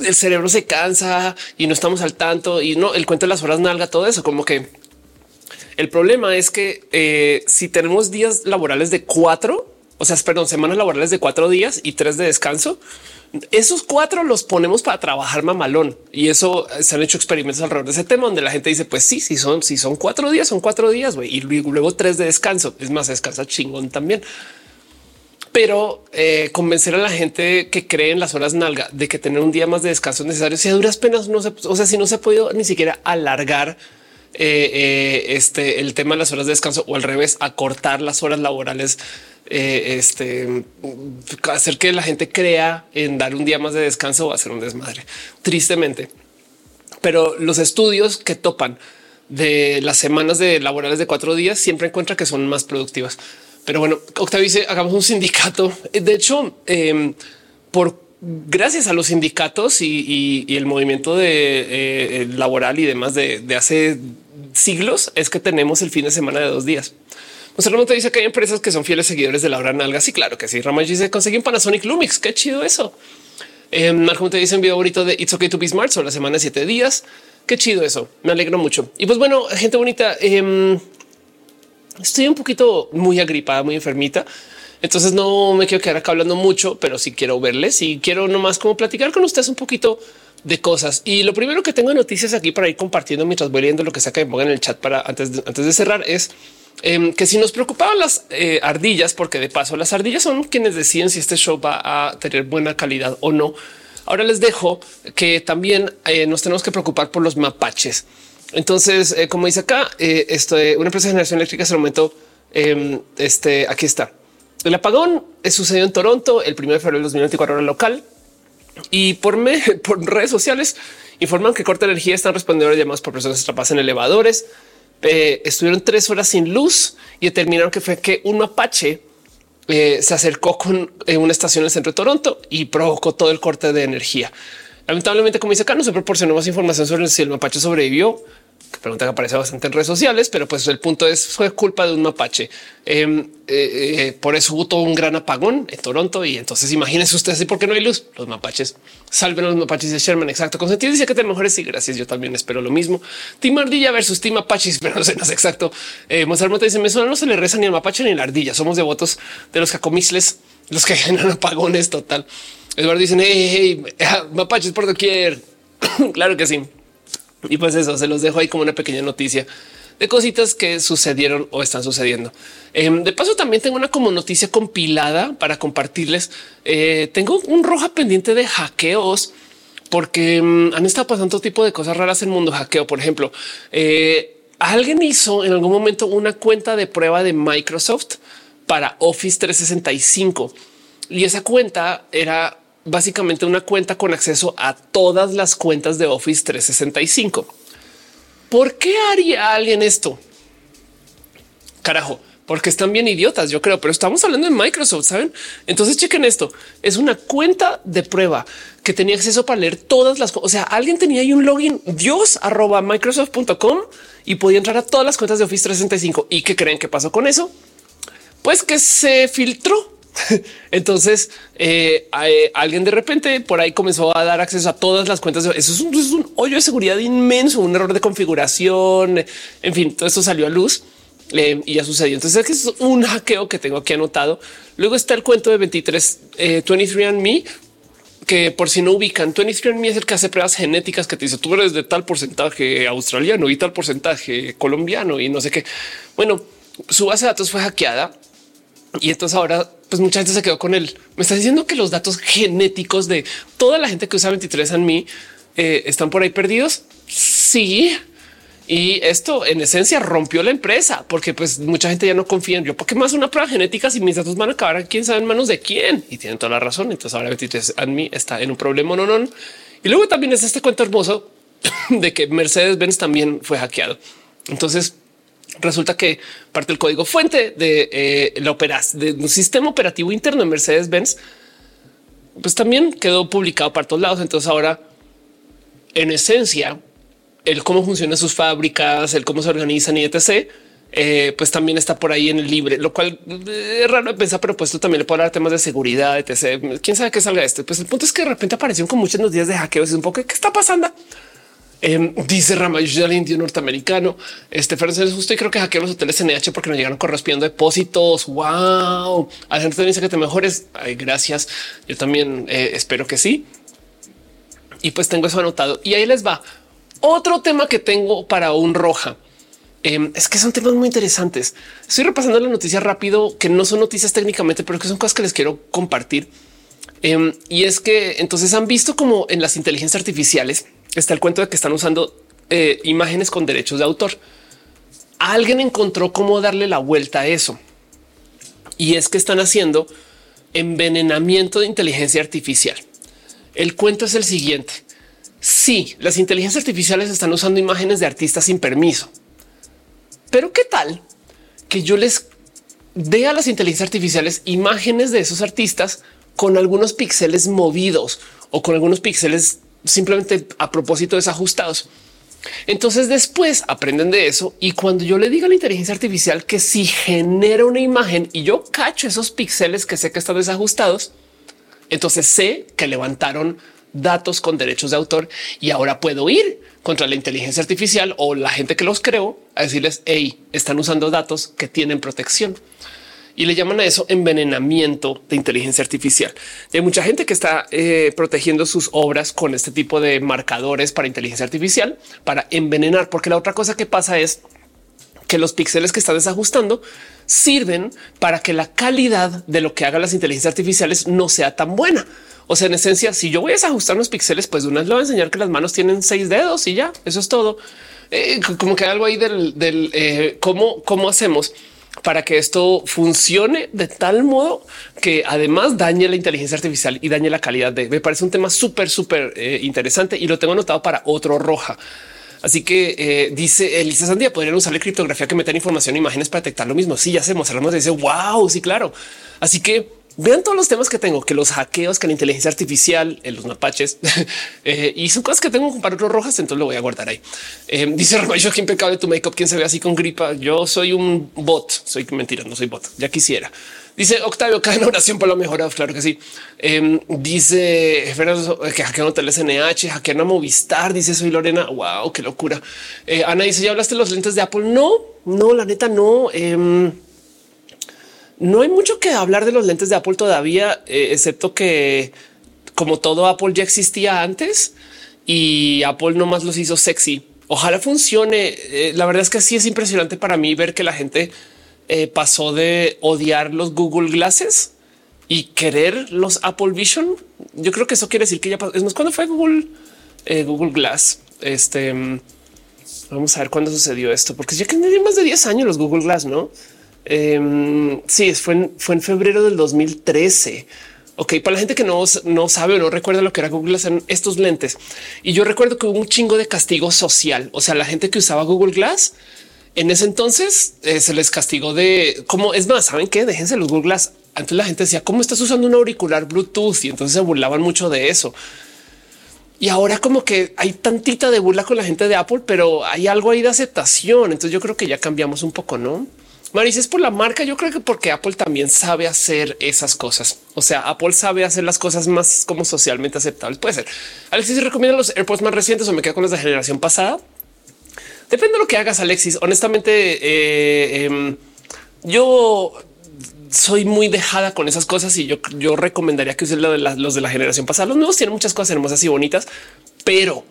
el cerebro se cansa y no estamos al tanto y no el cuento de las horas nalga, todo eso como que el problema es que eh, si tenemos días laborales de cuatro, o sea, perdón, semanas laborales de cuatro días y tres de descanso, esos cuatro los ponemos para trabajar mamalón y eso eh, se han hecho experimentos alrededor de ese tema donde la gente dice pues sí, si son, si son cuatro días, son cuatro días y luego tres de descanso. Es más, descansa chingón también. Pero eh, convencer a la gente que cree en las horas nalga de que tener un día más de descanso es necesario. Si a duras penas no se, o sea, si no se ha podido ni siquiera alargar eh, eh, este, el tema de las horas de descanso o al revés, acortar las horas laborales, eh, este, hacer que la gente crea en dar un día más de descanso o hacer un desmadre. Tristemente, pero los estudios que topan de las semanas de laborales de cuatro días siempre encuentran que son más productivas. Pero bueno, Octavio dice hagamos un sindicato. De hecho, em, por gracias a los sindicatos y, el movimiento de eh, laboral y demás de, hace siglos es que tenemos el fin de semana de dos días. Monserrat te dice que hay empresas que son fieles seguidores de la hora nalga. Sí, claro que sí. Ramón dice conseguí un Panasonic Lumix. Qué chido eso. Eh, Marco te dice un video bonito de It's Okay to be smart sobre la semana de siete días. Qué chido eso. Me alegro mucho. Y pues bueno, gente bonita. Em, estoy un poquito muy agripada, muy enfermita. Entonces no me quiero quedar acá hablando mucho, pero sí quiero verles y quiero nomás como platicar con ustedes un poquito de cosas. Y lo primero que tengo noticias aquí para ir compartiendo mientras voy leyendo lo que que me pongan en el chat para antes de, antes de cerrar es em, que si nos preocupaban las eh, ardillas, porque de paso las ardillas son quienes deciden si este show va a tener buena calidad o no. Ahora les dejo que también eh, nos tenemos que preocupar por los mapaches. Entonces, eh, como dice acá, esto de una empresa de generación eléctrica se momento em, este aquí está. El apagón sucedió en Toronto el 1 de febrero de 2024 hora local y por, por redes sociales informan que corta energía están respondiendo a llamadas por personas atrapadas en elevadores. Eh, estuvieron tres horas sin luz y determinaron que fue que un mapache eh, se acercó con eh, una estación en el centro de Toronto y provocó todo el corte de energía. Lamentablemente, como dice acá, no se proporcionó más información sobre si el mapache sobrevivió pregunta que aparece bastante en redes sociales, pero pues el punto es fue culpa de un mapache. Em, eh, eh, por eso hubo todo un gran apagón en Toronto. Y entonces imagínense ustedes por qué no hay luz. Los mapaches salven los mapaches de Sherman. Exacto. Con sentido dice que te mejores. Sí, gracias. Yo también espero lo mismo. Team Ardilla versus Team Apaches, pero no sé, no sé exacto. Eh, dice: Me suena, no se le reza ni al mapache ni a la ardilla. Somos devotos de los cacomisles, los que generan apagones total. Eduardo dicen: Hey, hey, mapaches por doquier. claro que sí. Y pues eso, se los dejo ahí como una pequeña noticia de cositas que sucedieron o están sucediendo. Em, de paso, también tengo una como noticia compilada para compartirles. Eh, tengo un roja pendiente de hackeos porque em, han estado pasando todo tipo de cosas raras en el mundo hackeo. Por ejemplo, eh, alguien hizo en algún momento una cuenta de prueba de Microsoft para Office 365 y esa cuenta era básicamente una cuenta con acceso a todas las cuentas de Office 365. ¿Por qué haría alguien esto? Carajo, porque están bien idiotas, yo creo, pero estamos hablando de Microsoft, ¿saben? Entonces chequen esto, es una cuenta de prueba que tenía acceso para leer todas las cosas. O sea, alguien tenía ahí un login dios arroba microsoft.com y podía entrar a todas las cuentas de Office 365. ¿Y qué creen que pasó con eso? Pues que se filtró Entonces, eh, eh, alguien de repente por ahí comenzó a dar acceso a todas las cuentas. Eso es un, hoyo de seguridad inmenso, un error de configuración. En fin, todo esto salió a luz eh, y ya sucedió. Entonces, es un hackeo que tengo aquí anotado. Luego está el cuento de 23, 23 me que por si no ubican, 23 me es el que hace pruebas genéticas que te dice tú eres de tal porcentaje australiano y tal porcentaje colombiano y no sé qué. Bueno, su base de datos fue hackeada y entonces ahora pues mucha gente se quedó con él. Me está diciendo que los datos genéticos de toda la gente que usa 23 en mí están por ahí perdidos. Sí. Y esto en esencia rompió la empresa porque pues mucha gente ya no confía en yo. porque más una prueba genética si mis datos van a acabar quién sabe en manos de quién? Y tienen toda la razón. Entonces ahora 23 en mí está en un problema. No, no. Y luego también es este cuento hermoso de que Mercedes Benz también fue hackeado. Entonces resulta que parte del código fuente de eh, la operación de un sistema operativo interno de Mercedes Benz, pues también quedó publicado para todos lados. Entonces ahora, en esencia, el cómo funcionan sus fábricas, el cómo se organizan y etc. Eh, pues también está por ahí en el libre, lo cual eh, es raro pensar, pero pues también le puede dar temas de seguridad, etc. Quién sabe qué salga esto. Pues el punto es que de repente aparecieron con muchos días de hackeo. Es un poco qué está pasando. Em, dice dice del indio norteamericano. Este francés justo y creo que hackearon los hoteles NH porque no llegaron correspondiendo depósitos. Wow. Alejandro dice que te mejores. Ay, gracias. Yo también eh, espero que sí. Y pues tengo eso anotado y ahí les va otro tema que tengo para un roja. Em, es que son temas muy interesantes. Estoy repasando la noticia rápido, que no son noticias técnicamente, pero que son cosas que les quiero compartir. Em, y es que entonces han visto como en las inteligencias artificiales está el cuento de que están usando eh, imágenes con derechos de autor. Alguien encontró cómo darle la vuelta a eso. Y es que están haciendo envenenamiento de inteligencia artificial. El cuento es el siguiente. Sí, las inteligencias artificiales están usando imágenes de artistas sin permiso. Pero qué tal que yo les dé a las inteligencias artificiales imágenes de esos artistas con algunos píxeles movidos o con algunos píxeles simplemente a propósito desajustados. Entonces después aprenden de eso y cuando yo le diga a la inteligencia artificial que si genera una imagen y yo cacho esos píxeles que sé que están desajustados, entonces sé que levantaron datos con derechos de autor y ahora puedo ir contra la inteligencia artificial o la gente que los creó a decirles, hey, están usando datos que tienen protección y le llaman a eso envenenamiento de inteligencia artificial. Hay mucha gente que está eh, protegiendo sus obras con este tipo de marcadores para inteligencia artificial para envenenar, porque la otra cosa que pasa es que los píxeles que están desajustando sirven para que la calidad de lo que hagan las inteligencias artificiales no sea tan buena. O sea, en esencia, si yo voy a desajustar los píxeles, pues de una vez le voy a enseñar que las manos tienen seis dedos y ya, eso es todo. Eh, como que algo ahí del, eh, cómo, cómo hacemos para que esto funcione de tal modo que además dañe la inteligencia artificial y dañe la calidad de. Me parece un tema súper, súper eh, interesante y lo tengo anotado para otro roja. Así que eh, dice Elisa Sandía, podrían usarle criptografía que metan información e imágenes para detectar lo mismo. Sí, ya hacemos, de dice wow, sí, claro. Así que vean todos los temas que tengo, que los hackeos, que la inteligencia artificial, en los mapaches eh, y son cosas que tengo para otros rojas. Entonces lo voy a guardar ahí. Eh, dice Ramallo que impecable tu makeup. Quién se ve así con gripa. Yo soy un bot. Soy mentira, no soy bot. Ya quisiera. Dice Octavio, cada oración por lo mejorado. Claro que sí. Eh, dice que hackean hoteles NH, hackean a Movistar. Dice soy Lorena. Wow, qué locura. Ana dice ya hablaste de los lentes de Apple. No, no, la neta no. No hay mucho que hablar de los lentes de Apple todavía, eh, excepto que como todo Apple ya existía antes y Apple no más los hizo sexy. Ojalá funcione. Eh, la verdad es que sí es impresionante para mí ver que la gente eh, pasó de odiar los Google Glasses y querer los Apple Vision. Yo creo que eso quiere decir que ya pasó. Es más, cuando fue Google, Google Glass. Este vamos a ver cuándo sucedió esto, porque ya que más de 10 años los Google Glass, no? Eh, sí, fue en, febrero del 2013. Ok, para la gente que no, no sabe o no recuerda lo que era Google Glass, estos lentes. Y yo recuerdo que hubo un chingo de castigo social. O sea, la gente que usaba Google Glass en ese entonces eh, se les castigó de cómo es más. Saben qué? Déjense los Google Glass. Antes la gente decía cómo estás usando un auricular Bluetooth y entonces se burlaban mucho de eso. Y ahora como que hay tantita de burla con la gente de Apple, pero hay algo ahí de aceptación. Entonces yo creo que ya cambiamos un poco, no? Maris es por la marca. Yo creo que porque Apple también sabe hacer esas cosas. O sea, Apple sabe hacer las cosas más como socialmente aceptables. Puede ser. Alexis los AirPods más recientes o me quedo con los de generación pasada. Depende de lo que hagas, Alexis. Honestamente, eh, em, yo soy muy dejada con esas cosas y yo, yo recomendaría que usen los de la generación pasada. Los nuevos tienen muchas cosas hermosas y bonitas, pero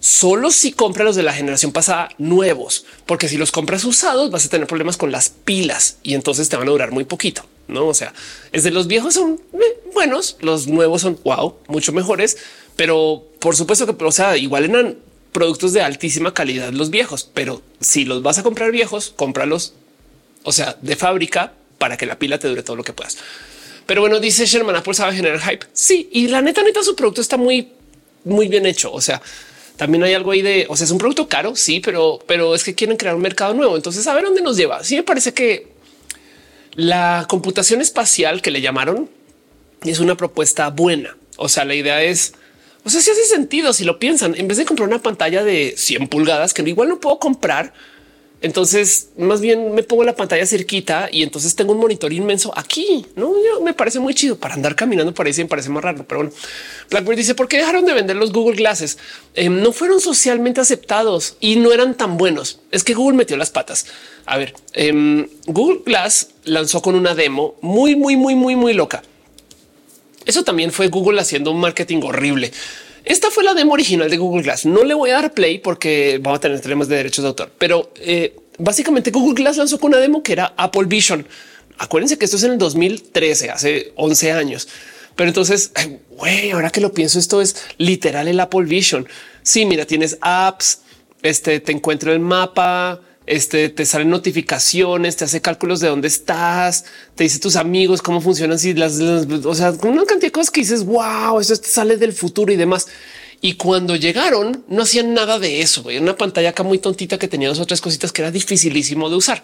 solo si compras los de la generación pasada nuevos, porque si los compras usados vas a tener problemas con las pilas y entonces te van a durar muy poquito. No, o sea, es de los viejos son eh, buenos, los nuevos son wow, mucho mejores, pero por supuesto que, o sea, igual eran productos de altísima calidad los viejos, pero si los vas a comprar viejos, cómpralos, o sea, de fábrica para que la pila te dure todo lo que puedas. Pero bueno, dice Sherman Apple sabe generar hype. Sí, y la neta, neta, su producto está muy, muy bien hecho. O sea, también hay algo ahí de, o sea, es un producto caro, sí, pero, pero es que quieren crear un mercado nuevo. Entonces, a ver dónde nos lleva. Sí, me parece que la computación espacial que le llamaron es una propuesta buena. O sea, la idea es, o sea, si hace sentido si lo piensan, en vez de comprar una pantalla de 100 pulgadas que igual no puedo comprar, entonces, más bien me pongo la pantalla cerquita y entonces tengo un monitor inmenso aquí. No me parece muy chido para andar caminando por ahí. me parece más raro, pero bueno, Blackbird dice por qué dejaron de vender los Google Glasses. Em, no fueron socialmente aceptados y no eran tan buenos. Es que Google metió las patas. A ver, em, Google Glass lanzó con una demo muy, muy, muy, muy, muy loca. Eso también fue Google haciendo un marketing horrible. Esta fue la demo original de Google Glass. No le voy a dar play porque vamos a tener temas de derechos de autor, pero eh, básicamente Google Glass lanzó con una demo que era Apple Vision. Acuérdense que esto es en el 2013, hace 11 años. Pero entonces, güey, ahora que lo pienso, esto es literal el Apple Vision. Sí, mira, tienes apps, este te encuentro el mapa, este te salen notificaciones, te hace cálculos de dónde estás, te dice tus amigos cómo funcionan, si las, o sea, una cantidad de cosas que dices, wow, eso sale del futuro y demás. Y cuando llegaron, no hacían nada de eso. Una pantalla acá muy tontita que tenía dos o tres cositas que era dificilísimo de usar.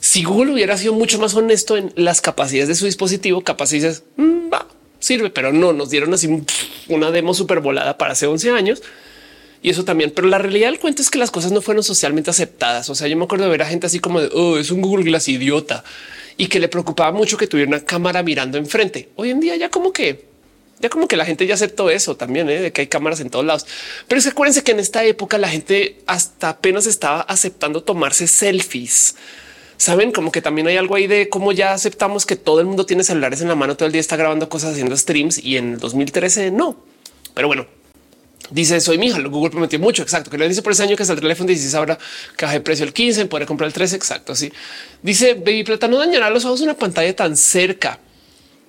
si Google hubiera sido mucho más honesto en las capacidades de su dispositivo, capaz dices, mm, va, sirve, pero no nos dieron así una demo súper volada para hace 11 años. Y eso también, pero la realidad del cuento es que las cosas no fueron socialmente aceptadas. O sea, yo me acuerdo de ver a gente así como de oh, es un Google Glass idiota y que le preocupaba mucho que tuviera una cámara mirando enfrente. Hoy en día ya como que ya como que la gente ya aceptó eso también, ¿eh? de que hay cámaras en todos lados. Pero es que acuérdense que en esta época la gente hasta apenas estaba aceptando tomarse selfies. Saben como que también hay algo ahí de cómo ya aceptamos que todo el mundo tiene celulares en la mano todo el día, está grabando cosas, haciendo streams y en 2013 no. Pero bueno, Dice soy mi hija. Google prometió mucho. Exacto. Que le dice por ese año que saldrá el iPhone 16 ahora caja de precio el 15, poder comprar el 13. Exacto. Así dice Baby Plata. No dañará los ojos una pantalla tan cerca.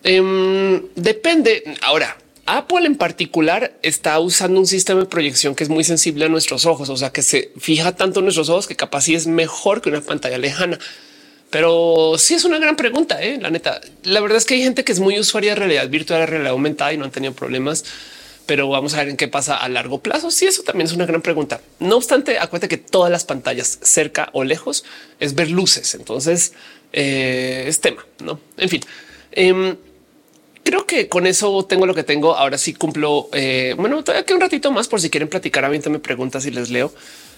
Em, depende. Ahora, Apple en particular está usando un sistema de proyección que es muy sensible a nuestros ojos, o sea que se fija tanto en nuestros ojos que capaz sí es mejor que una pantalla lejana. Pero sí es una gran pregunta. ¿eh? La neta, la verdad es que hay gente que es muy usuaria de realidad virtual, de realidad aumentada y no han tenido problemas. Pero vamos a ver en qué pasa a largo plazo. Sí, eso también es una gran pregunta. No obstante, acuérdate que todas las pantallas cerca o lejos es ver luces. Entonces eh, es tema, no? En fin. Em, creo que con eso tengo lo que tengo. Ahora sí cumplo. Eh, bueno, todavía que un ratito más por si quieren platicar. A mí me preguntas y les leo.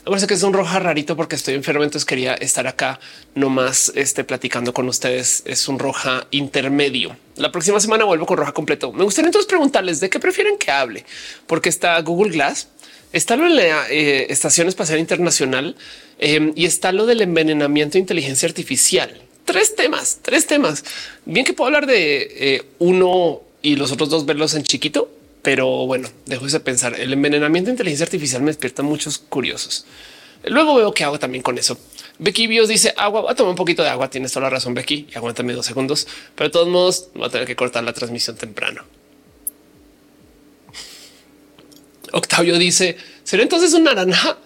Me parece que es un roja rarito porque estoy enfermo, entonces quería estar acá nomás este, platicando con ustedes. Es un roja intermedio. La próxima semana vuelvo con roja completo. Me gustaría entonces preguntarles de qué prefieren que hable, porque está Google Glass, está lo de la eh, Estación Espacial Internacional eh, y está lo del envenenamiento de inteligencia artificial tres temas, tres temas. Bien que puedo hablar de eh, uno y los otros dos verlos en chiquito, pero bueno, dejo de pensar. El envenenamiento de inteligencia artificial me despierta muchos curiosos. Luego veo qué hago también con eso. Becky Bios dice agua, va a tomar un poquito de agua. Tienes toda la razón, Becky. Y aguántame dos segundos, pero de todos modos voy a tener que cortar la transmisión temprano. Octavio dice: ¿Será entonces un naranja?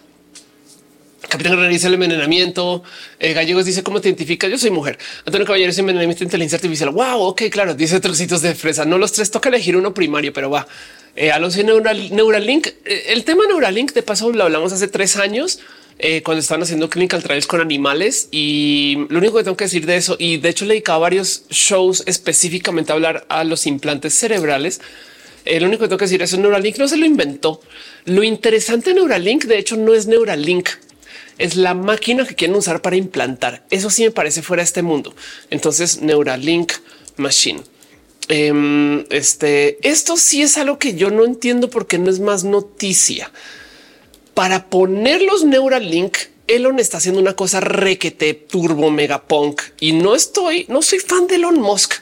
Capitán realiza el envenenamiento. Eh, Gallegos dice cómo te identificas. Yo soy mujer. Antonio Caballero es envenenamiento de inteligencia artificial. Wow, ok, claro. Dice trocitos de fresa. No los tres toca elegir uno primario, pero va. Eh, Alonso Neural, Neuralink. Eh, el tema Neuralink de paso lo hablamos hace tres años eh, cuando estaban haciendo clinical trials con animales y lo único que tengo que decir de eso y de hecho le dedicaba varios shows específicamente a hablar a los implantes cerebrales. lo único que tengo que decir es Neuralink no se lo inventó. Lo interesante de Neuralink de hecho no es Neuralink es la máquina que quieren usar para implantar. Eso sí me parece fuera de este mundo. Entonces, Neuralink Machine. Em, este, esto sí es algo que yo no entiendo porque no es más noticia. Para poner los Neuralink, Elon está haciendo una cosa requete turbo mega punk y no estoy, no soy fan de Elon Musk,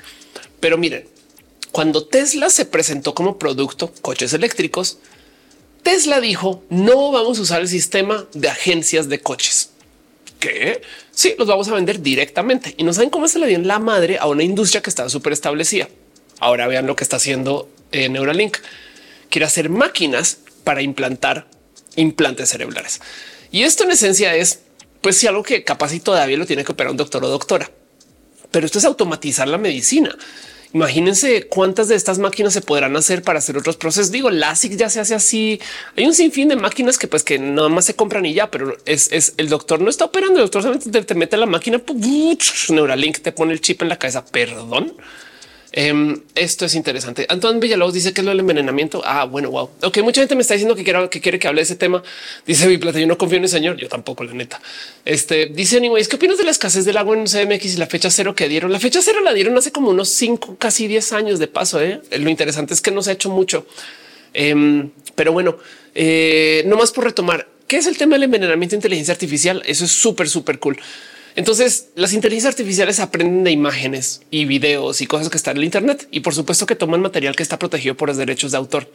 pero miren, cuando Tesla se presentó como producto coches eléctricos, Tesla dijo no vamos a usar el sistema de agencias de coches. Que sí, los vamos a vender directamente y no saben cómo se le dio en la madre a una industria que estaba súper establecida. Ahora vean lo que está haciendo eh, Neuralink. Quiere hacer máquinas para implantar implantes cerebrales. Y esto en esencia es, pues, si algo que capaz y todavía lo tiene que operar un doctor o doctora. Pero esto es automatizar la medicina. Imagínense cuántas de estas máquinas se podrán hacer para hacer otros procesos. Digo, LASIK ya se hace así. Hay un sinfín de máquinas que pues que nada más se compran y ya, pero es, el doctor no está operando. El doctor solamente te, mete la máquina, Neuralink te pone el chip en la cabeza. Perdón. Em, esto es interesante. Antoine Villalobos dice que es lo del envenenamiento. Ah, bueno, wow. Ok, mucha gente me está diciendo que quiere que, quiere que hable de ese tema. Dice mi plata, yo no confío en el señor. Yo tampoco, la neta. Este dice, anyways, ¿qué opinas de la escasez del agua en CMX y la fecha cero que dieron? La fecha cero la dieron hace como unos cinco, casi 10 años de paso. ¿eh? Lo interesante es que no se ha hecho mucho. Em, pero bueno, eh, no más por retomar, ¿qué es el tema del envenenamiento de inteligencia artificial? Eso es súper, súper cool. Entonces, las inteligencias artificiales aprenden de imágenes y videos y cosas que están en el Internet y por supuesto que toman material que está protegido por los derechos de autor.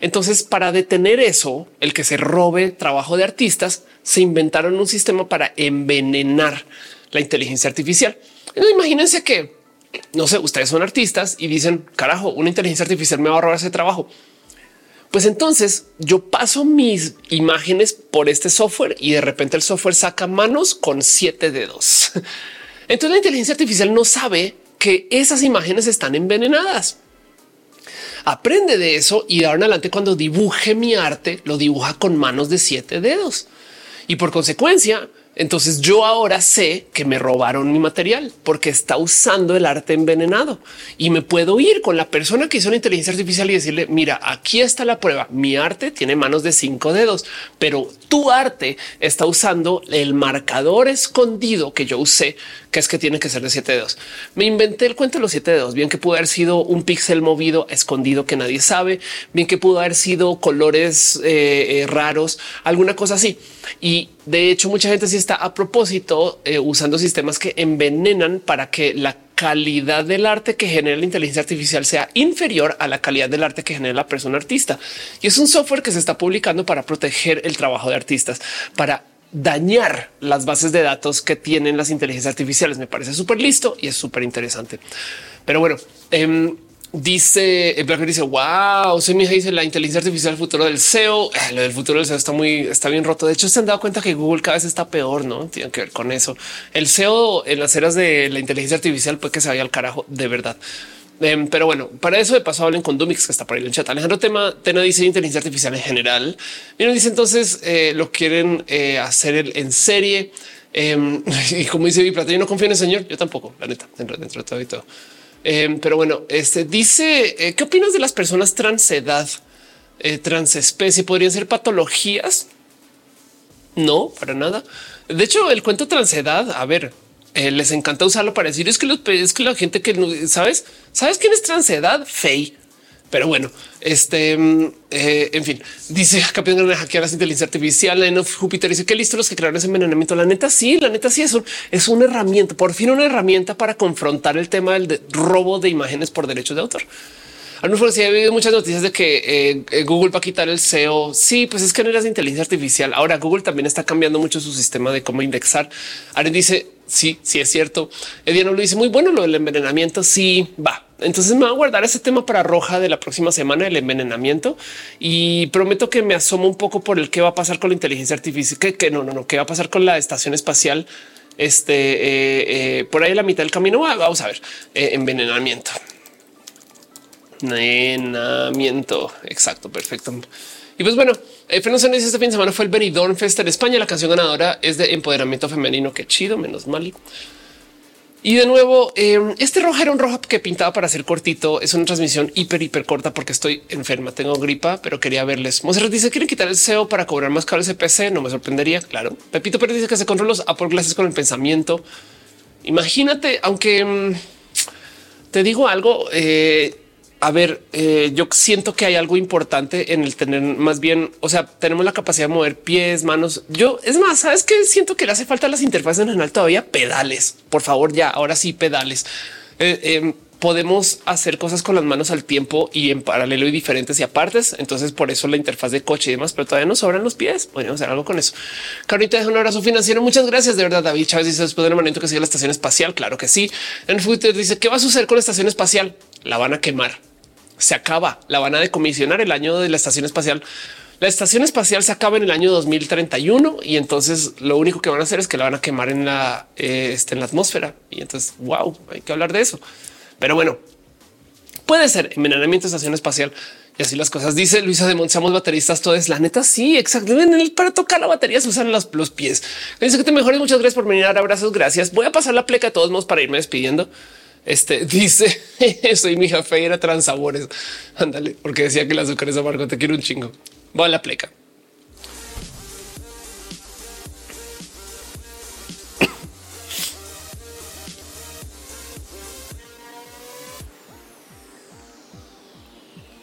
Entonces, para detener eso, el que se robe trabajo de artistas, se inventaron un sistema para envenenar la inteligencia artificial. imagínense que, no sé, ustedes son artistas y dicen, carajo, una inteligencia artificial me va a robar ese trabajo. Pues entonces yo paso mis imágenes por este software y de repente el software saca manos con siete dedos. Entonces la inteligencia artificial no sabe que esas imágenes están envenenadas. Aprende de eso y de ahora en adelante cuando dibuje mi arte lo dibuja con manos de siete dedos. Y por consecuencia Entonces yo ahora sé que me robaron mi material porque está usando el arte envenenado y me puedo ir con la persona que hizo la inteligencia artificial y decirle, mira, aquí está la prueba. Mi arte tiene manos de cinco dedos, pero tu arte está usando el marcador escondido que yo usé, que es que tiene que ser de siete dedos. Me inventé el cuento de los siete dedos, bien que pudo haber sido un píxel movido escondido que nadie sabe, bien que pudo haber sido colores eh, eh, raros, alguna cosa así. Y de hecho, mucha gente sí está a propósito eh, usando sistemas que envenenan para que la calidad del arte que genera la inteligencia artificial sea inferior a la calidad del arte que genera la persona artista. Y es un software que se está publicando para proteger el trabajo de artistas, para dañar las bases de datos que tienen las inteligencias artificiales. Me parece súper listo y es súper interesante. Pero bueno, eh, Dice el Blackberry dice wow, soy mi hija dice la inteligencia artificial, el futuro del SEO. Eh, lo del futuro del SEO está muy, está bien roto. De hecho, se han dado cuenta que Google cada vez está peor, no tiene que ver con eso. El SEO en las eras de la inteligencia artificial, pues que se vaya al carajo de verdad. Em, pero bueno, para eso de paso hablen con Dumix, que está por ahí en el chat. Alejandro Tema, Tena dice inteligencia artificial en general. Y nos dice entonces eh, lo quieren eh, hacer en serie. Em, y como dice mi plata, yo no confío en el señor. Yo tampoco, la neta, dentro, dentro de todo y todo. Em, pero bueno, este dice eh, qué opinas de las personas transedad, eh, transespecie? Podrían ser patologías? No, para nada. De hecho, el cuento transedad, a ver, eh, les encanta usarlo para decir es que los es que la gente que sabes, sabes quién es transedad? Fey. Pero bueno, este, mm, eh, en fin, dice Capitán de hackear la inteligencia artificial en Júpiter. Dice que listo los que crearon ese envenenamiento. La neta, sí, la neta, sí es, es una herramienta, por fin una herramienta para confrontar el tema del robo de imágenes por derechos de autor. A mejor sí ha habido muchas noticias de que eh, eh, Google va a quitar el SEO. Sí, pues es que no eras de inteligencia artificial. Ahora Google también está cambiando mucho su sistema de cómo indexar. Aren dice sí, sí es cierto. Ediano lo dice muy bueno lo del envenenamiento. Sí, va. Entonces me voy a guardar ese tema para roja de la próxima semana, el envenenamiento. Y prometo que me asomo un poco por el qué va a pasar con la inteligencia artificial, que, no, no, no, qué va a pasar con la estación espacial. Este eh, eh, por ahí a la mitad del camino. Vamos a ver eh, envenenamiento. Envenenamiento. Exacto. Perfecto. Y pues bueno, eh, Fernando este fin de semana fue el Benidorm Fest en España. La canción ganadora es de empoderamiento femenino. Qué chido, menos mal. Y de nuevo, eh, este rojo era un rojo que pintaba para ser cortito. Es una transmisión hiper, hiper corta porque estoy enferma, tengo gripa, pero quería verles. Monserrat dice quieren quitar el SEO para cobrar más caros de PC. No me sorprendería. Claro. Pepito Pérez dice que se controla los Apple Glasses con el pensamiento. Imagínate, aunque mm, te digo algo, eh, a ver, eh, yo siento que hay algo importante en el tener más bien, o sea, tenemos la capacidad de mover pies, manos. Yo es más, sabes que siento que le hace falta las interfaces en general todavía pedales. Por favor, ya ahora sí pedales. Eh, em, podemos hacer cosas con las manos al tiempo y en paralelo y diferentes y apartes. Entonces, por eso la interfaz de coche y demás, pero todavía nos sobran los pies. Podríamos hacer algo con eso. Carita deja un abrazo financiero. Muchas gracias. De verdad, David Chávez dice después del momento que sigue la estación espacial. Claro que sí. En Twitter dice qué va a suceder con la estación espacial. La van a quemar se acaba. La van a decomisionar el año de la estación espacial. La estación espacial se acaba en el año 2031 y entonces lo único que van a hacer es que la van a quemar en la, eh, este, en la atmósfera. Y entonces, wow, hay que hablar de eso. Pero bueno, puede ser envenenamiento de estación espacial y así las cosas. Dice Luisa de Montsamos bateristas. Todo es la neta. Sí, exactamente. Para tocar la batería se usan los, los pies. Dice que te mejores. Muchas gracias por venir. Abrazos. Gracias. Voy a pasar la pleca de todos modos para irme despidiendo. Este dice soy mi jefe y era transabores. Ándale, porque decía que el azúcar es amargo. Te quiero un chingo. Voy a la pleca.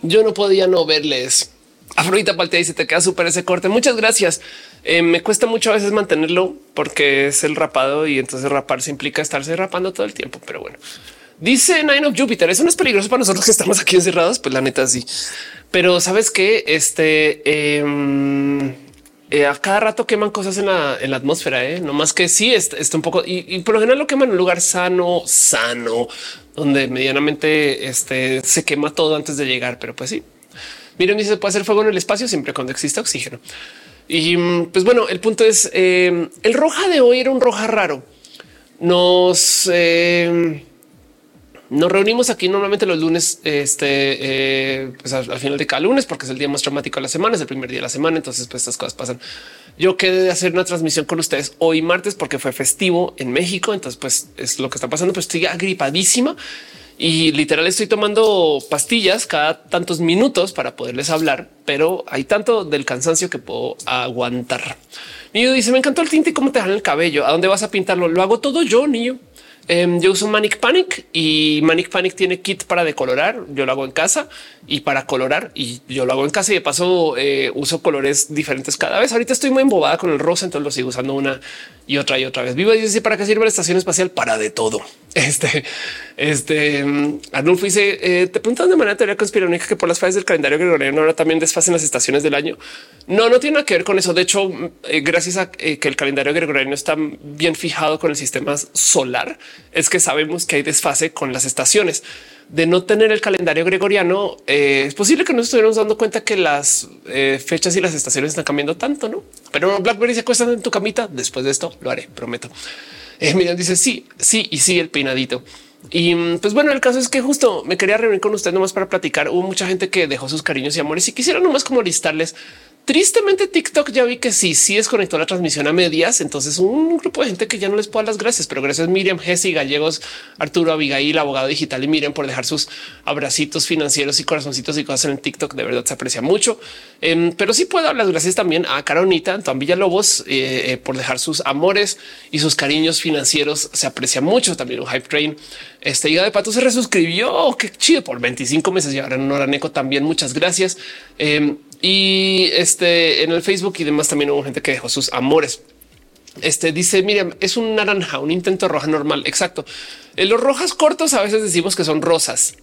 Yo no podía no verles. Afrodita Paltea dice te queda súper ese corte. Muchas gracias. Eh, me cuesta mucho a veces mantenerlo porque es el rapado y entonces rapar se implica estarse rapando todo el tiempo. Pero bueno, dice Nine of Jupiter. Eso no es peligroso para nosotros que estamos aquí encerrados. Pues la neta sí, pero sabes que este em, eh, a cada rato queman cosas en la, atmósfera, ¿eh? no más que sí está, un poco y, por lo general lo queman en un lugar sano, sano, donde medianamente este, se quema todo antes de llegar. Pero pues sí, miren, si se puede hacer fuego en el espacio siempre cuando existe oxígeno. Y mm, pues bueno, el punto es em, el roja de hoy era un roja raro. Nos, em, Nos reunimos aquí normalmente los lunes, este, eh, pues al, final de cada lunes, porque es el día más traumático de la semana, es el primer día de la semana. Entonces, pues estas cosas pasan. Yo quedé de hacer una transmisión con ustedes hoy martes porque fue festivo en México. Entonces, pues es lo que está pasando. Pues estoy agripadísima y literal estoy tomando pastillas cada tantos minutos para poderles hablar, pero hay tanto del cansancio que puedo aguantar. Niño dice: Me encantó el tinte y cómo te dejan el cabello. ¿A dónde vas a pintarlo? Lo hago todo yo, niño. Em, yo uso Manic Panic y Manic Panic tiene kit para decolorar. Yo lo hago en casa y para colorar y yo lo hago en casa y de paso eh, uso colores diferentes cada vez. Ahorita estoy muy embobada con el rosa, entonces lo sigo usando una y otra y otra vez. Viva dice para qué sirve la estación espacial para de todo. Este, este Arnulfo dice: eh, Te preguntan de manera teoría conspiranoica que por las fases del calendario gregoriano ahora también desfasen las estaciones del año. No, no tiene nada que ver con eso. De hecho, eh, gracias a que el calendario gregoriano está bien fijado con el sistema solar, es que sabemos que hay desfase con las estaciones de no tener el calendario gregoriano, eh, es posible que no estuviéramos dando cuenta que las eh, fechas y las estaciones están cambiando tanto, no? Pero Blackberry se acuesta en tu camita. Después de esto lo haré, prometo. Eh, Miriam dice sí, sí y sí, el peinadito. Y mm, pues bueno, el caso es que justo me quería reunir con usted nomás para platicar. Hubo mucha gente que dejó sus cariños y amores y quisiera nomás como listarles Tristemente TikTok ya vi que sí, sí desconectó la transmisión a medias. Entonces un grupo de gente que ya no les puedo dar las gracias, pero gracias Miriam, Jesse, Gallegos, Arturo, Abigail, abogado digital y Miriam por dejar sus abracitos financieros y corazoncitos y cosas en el TikTok. De verdad se aprecia mucho. Em, pero sí puedo dar las gracias también a Caronita, Antoine Villalobos eh, eh, por dejar sus amores y sus cariños financieros. Se aprecia mucho también un hype train. Este Higa de Pato se resuscribió. Qué chido por 25 meses y ahora en Noraneco también. Muchas gracias. Y este en el Facebook y demás también hubo gente que dejó sus amores. Este dice Miriam, es un naranja, un intento roja normal. Exacto. En los rojas cortos a veces decimos que son rosas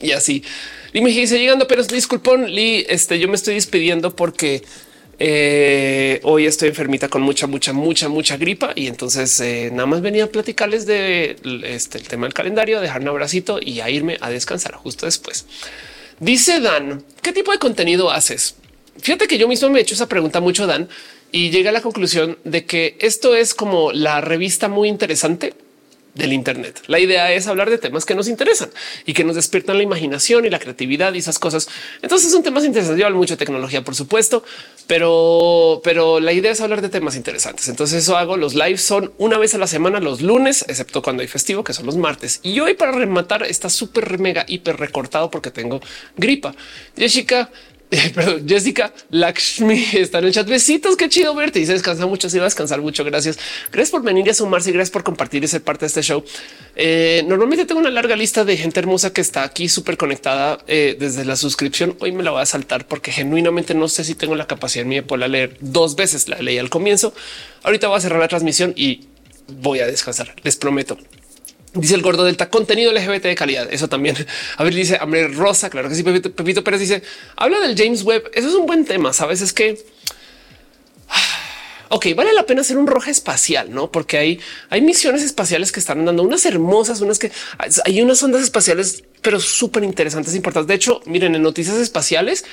y así. Y me dice llegando, pero disculpón, Lee, este yo me estoy despidiendo porque eh, hoy estoy enfermita con mucha, mucha, mucha, mucha gripa y entonces eh, nada más venía a platicarles de este, el tema del calendario, dejar un abracito y a irme a descansar justo después. Dice Dan, ¿qué tipo de contenido haces? Fíjate que yo mismo me he hecho esa pregunta mucho, Dan, y llegué a la conclusión de que esto es como la revista muy interesante del Internet. La idea es hablar de temas que nos interesan y que nos despiertan la imaginación y la creatividad y esas cosas. Entonces son temas interesantes. Yo hablo mucho de tecnología, por supuesto, pero, pero la idea es hablar de temas interesantes. Entonces eso hago. Los lives son una vez a la semana, los lunes, excepto cuando hay festivo, que son los martes. Y hoy para rematar está súper mega hiper recortado porque tengo gripa. Jessica perdón, Jessica Lakshmi está en el chat. Besitos, qué chido verte. Y se descansa mucho, se va a descansar mucho. Gracias. Gracias por venir a sumarse y gracias por compartir y ser parte de este show. Eh, normalmente tengo una larga lista de gente hermosa que está aquí súper conectada eh, desde la suscripción. Hoy me la voy a saltar porque genuinamente no sé si tengo la capacidad mía de poderla leer dos veces. La leí al comienzo. Ahorita voy a cerrar la transmisión y voy a descansar. Les prometo. Dice el gordo delta contenido LGBT de calidad. Eso también. A ver, dice Hambre Rosa. Claro que sí. Pepito, Pepito Pérez dice habla del James Webb. Eso es un buen tema. Sabes, es que ok, vale la pena hacer un roja espacial, no? Porque hay, hay misiones espaciales que están dando unas hermosas, unas que hay unas ondas espaciales, pero súper interesantes, importantes. De hecho, miren, en noticias espaciales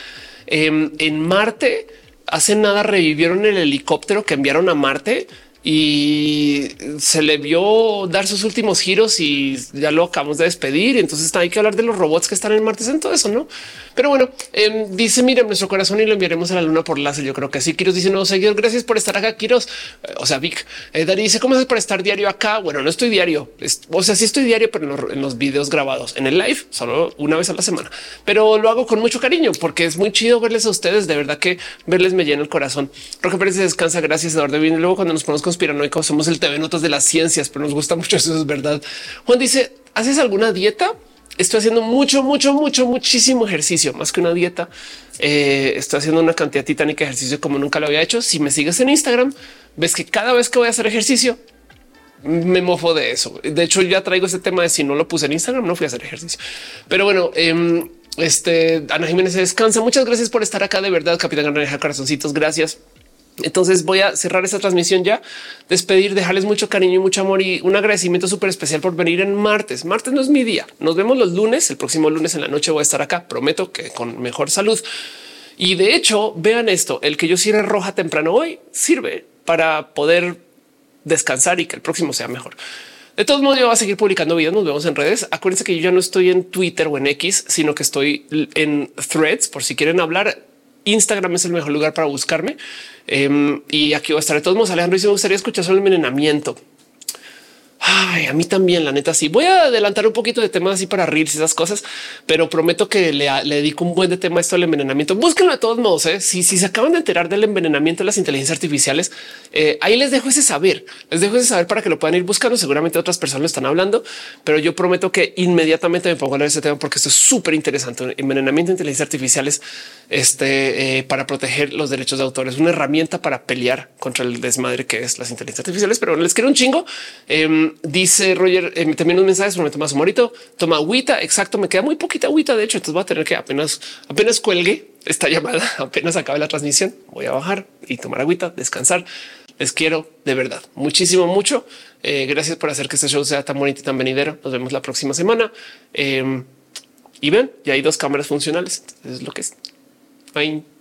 em, en Marte hace nada revivieron el helicóptero que enviaron a Marte y se le vio dar sus últimos giros y ya lo acabamos de despedir. Entonces hay que hablar de los robots que están en Marte en todo eso, no? Pero bueno, em, dice miren nuestro corazón y lo enviaremos a la luna por láser. Yo creo que sí. Quiros dice no seguidor. Gracias por estar acá. Quiros, eh, o sea, Vic eh, Dari dice cómo es para estar diario acá. Bueno, no estoy diario. o sea, sí estoy diario, pero en los, videos grabados en el live solo una vez a la semana, pero lo hago con mucho cariño porque es muy chido verles a ustedes. De verdad que verles me llena el corazón. Roque Pérez descansa. Gracias, Eduardo. Bien, luego cuando nos ponemos conspiranoicos somos el TV Notas de las ciencias, pero nos gusta mucho eso. Es verdad. Juan dice, ¿haces alguna dieta? Estoy haciendo mucho, mucho, mucho, muchísimo ejercicio, más que una dieta. Eh, estoy haciendo una cantidad titánica de ejercicio como nunca lo había hecho. Si me sigues en Instagram, ves que cada vez que voy a hacer ejercicio, me mofo de eso. De hecho, ya traigo este tema de si no lo puse en Instagram, no fui a hacer ejercicio. Pero bueno, em, este Ana Jiménez se descansa. Muchas gracias por estar acá. De verdad, Capitán Granja, corazoncitos. Gracias. Entonces voy a cerrar esta transmisión ya, despedir, dejarles mucho cariño y mucho amor y un agradecimiento súper especial por venir en martes. Martes no es mi día. Nos vemos los lunes. El próximo lunes en la noche voy a estar acá. Prometo que con mejor salud. Y de hecho, vean esto, el que yo cierre roja temprano hoy sirve para poder descansar y que el próximo sea mejor. De todos modos, yo voy a seguir publicando videos. Nos vemos en redes. Acuérdense que yo ya no estoy en Twitter o en X, sino que estoy en threads por si quieren hablar. Instagram es el mejor lugar para buscarme. Em, y aquí voy a estar de todos modos. Alejandro, y si me gustaría escuchar sobre el envenenamiento. Ay, a mí también, la neta, sí. Voy a adelantar un poquito de temas así para reírse esas cosas, pero prometo que le, dedico un buen de tema a esto del envenenamiento. Búsquenlo de todos modos. ¿eh? Si, si se acaban de enterar del envenenamiento de las inteligencias artificiales, eh, ahí les dejo ese saber. Les dejo ese saber para que lo puedan ir buscando. Seguramente otras personas lo están hablando, pero yo prometo que inmediatamente me pongo a leer ese tema porque esto es súper interesante. Envenenamiento de inteligencias artificiales este, eh, para proteger los derechos de autor. Es una herramienta para pelear contra el desmadre que es las inteligencias artificiales, pero les quiero un chingo. Em, dice Roger eh, también un mensaje, prometo más humorito. Toma agüita. Exacto. Me queda muy poquita agüita. De hecho, entonces voy a tener que apenas, apenas cuelgue esta llamada, apenas acabe la transmisión. Voy a bajar y tomar agüita, descansar. Les quiero de verdad muchísimo, mucho. Eh, gracias por hacer que este show sea tan bonito y tan venidero. Nos vemos la próxima semana. Em, y ven, ya hay dos cámaras funcionales. Es lo que es. Bye.